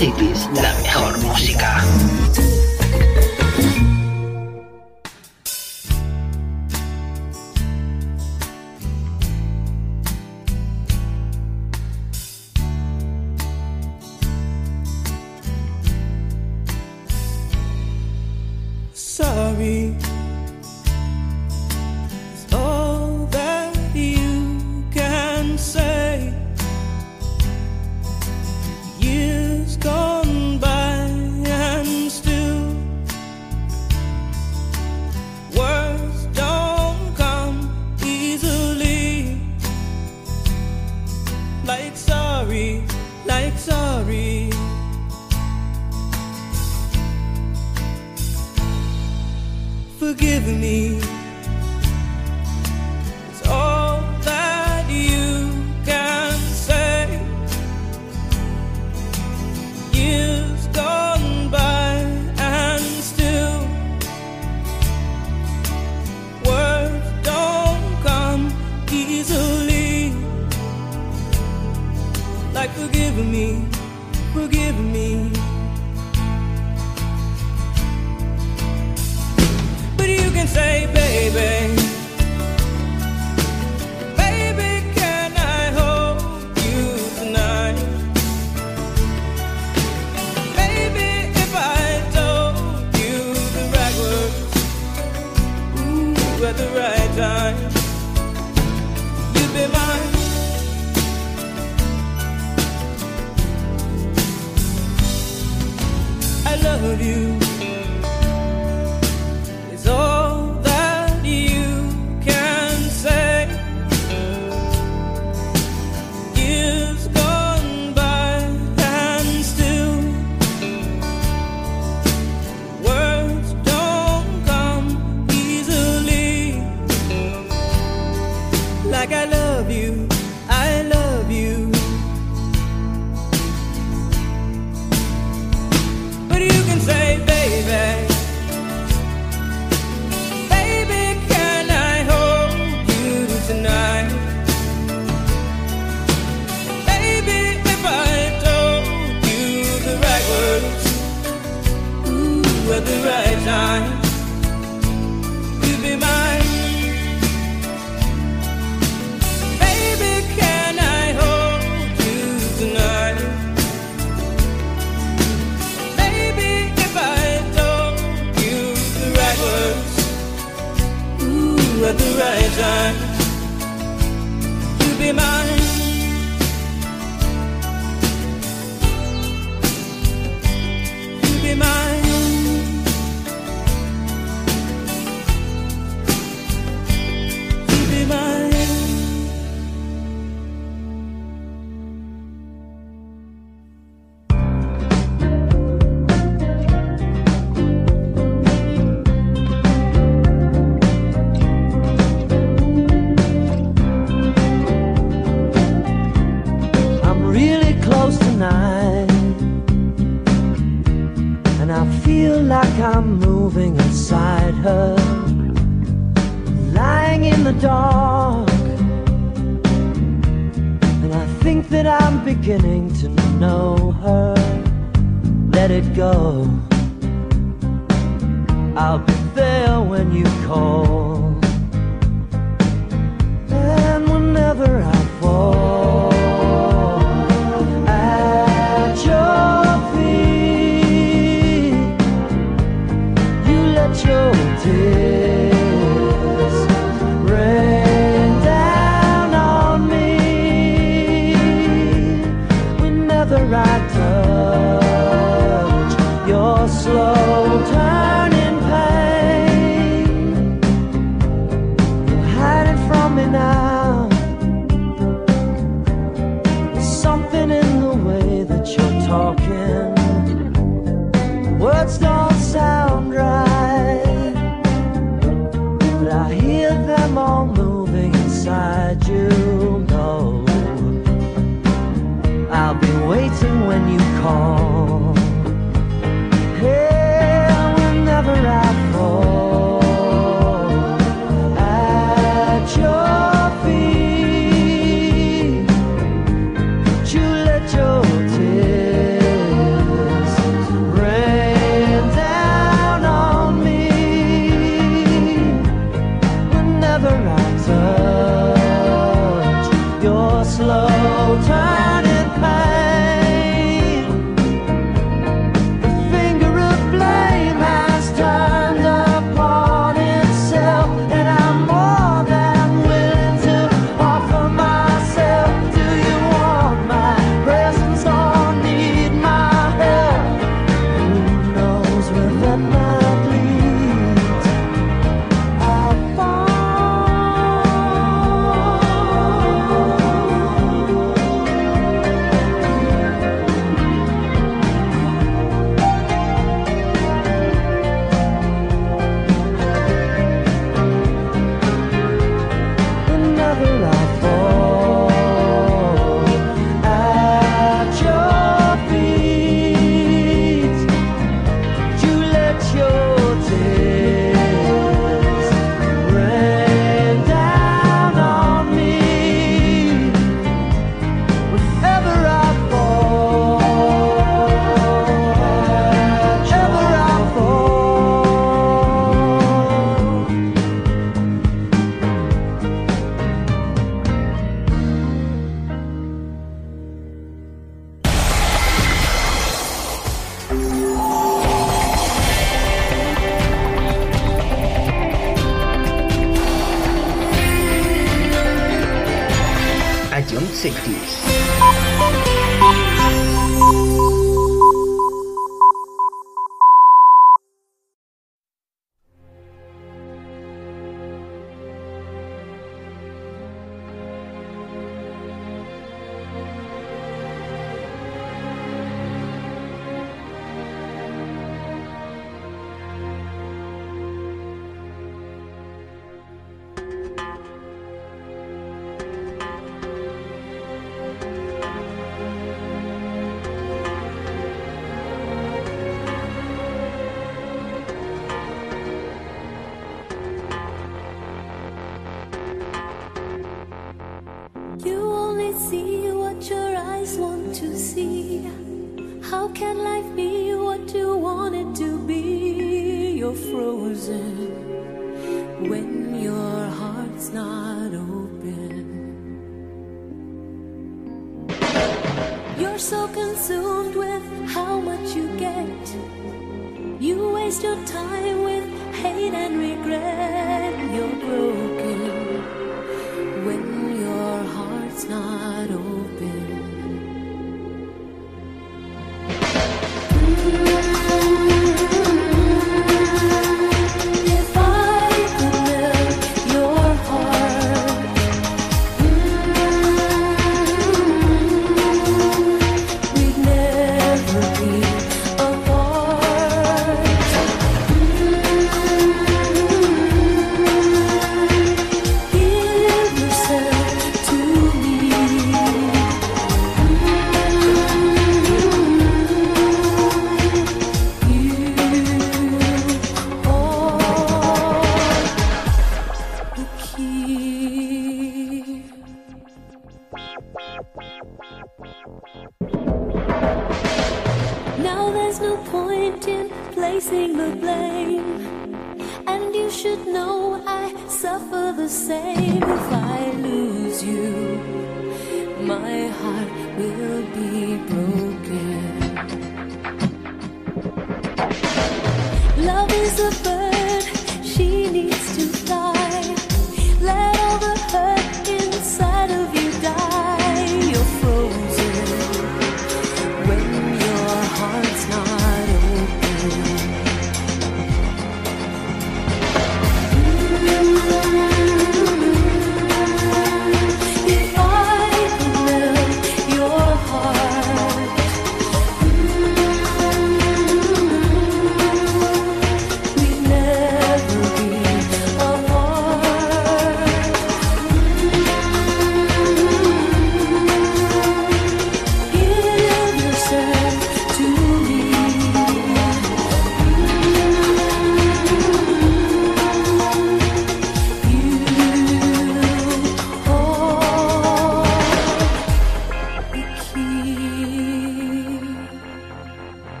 Ion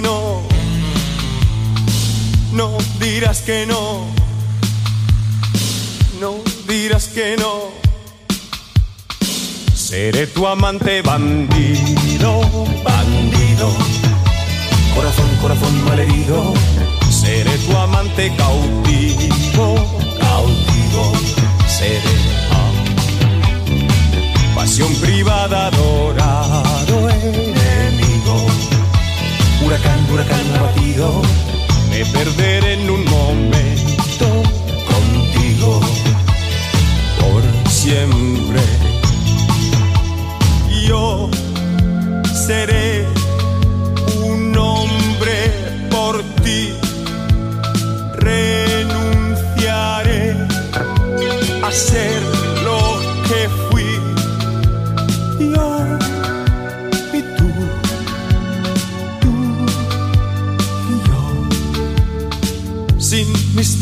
no, no dirás que no, no dirás que no. Seré tu amante bandido, bandido, corazón, corazón malherido. Seré tu amante cautivo, cautivo, seré. Ah. Pasión privadadora. Huracán, huracán abatido, me perderé en un momento contigo por siempre. Yo seré un hombre por ti. Renunciaré a ser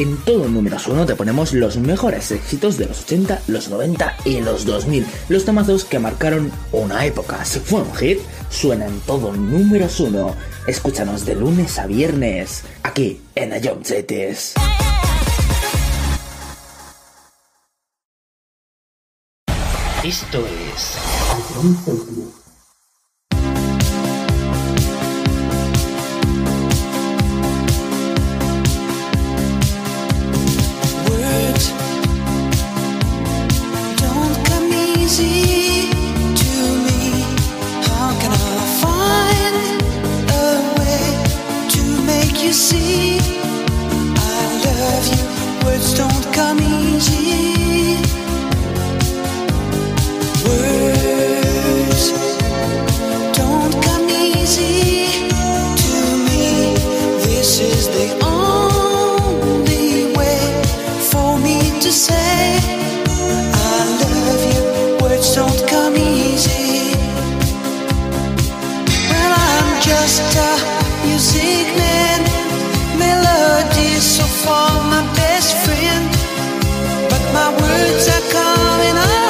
En todo números uno te ponemos los mejores éxitos de los 80, los 90 y los 2000. Los temazos que marcaron una época. Si fue un hit, suena en todo números uno. Escúchanos de lunes a viernes, aquí en Ayom Cities. Esto es A music man. Melodies so far my best friend. But my words are coming out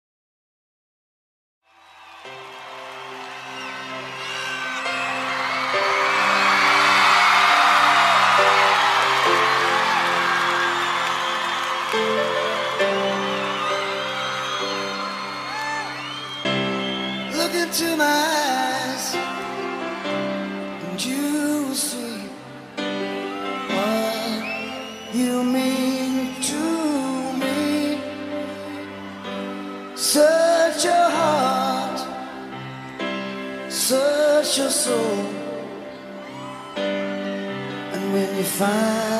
find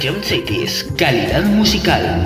John Cities, calidad musical.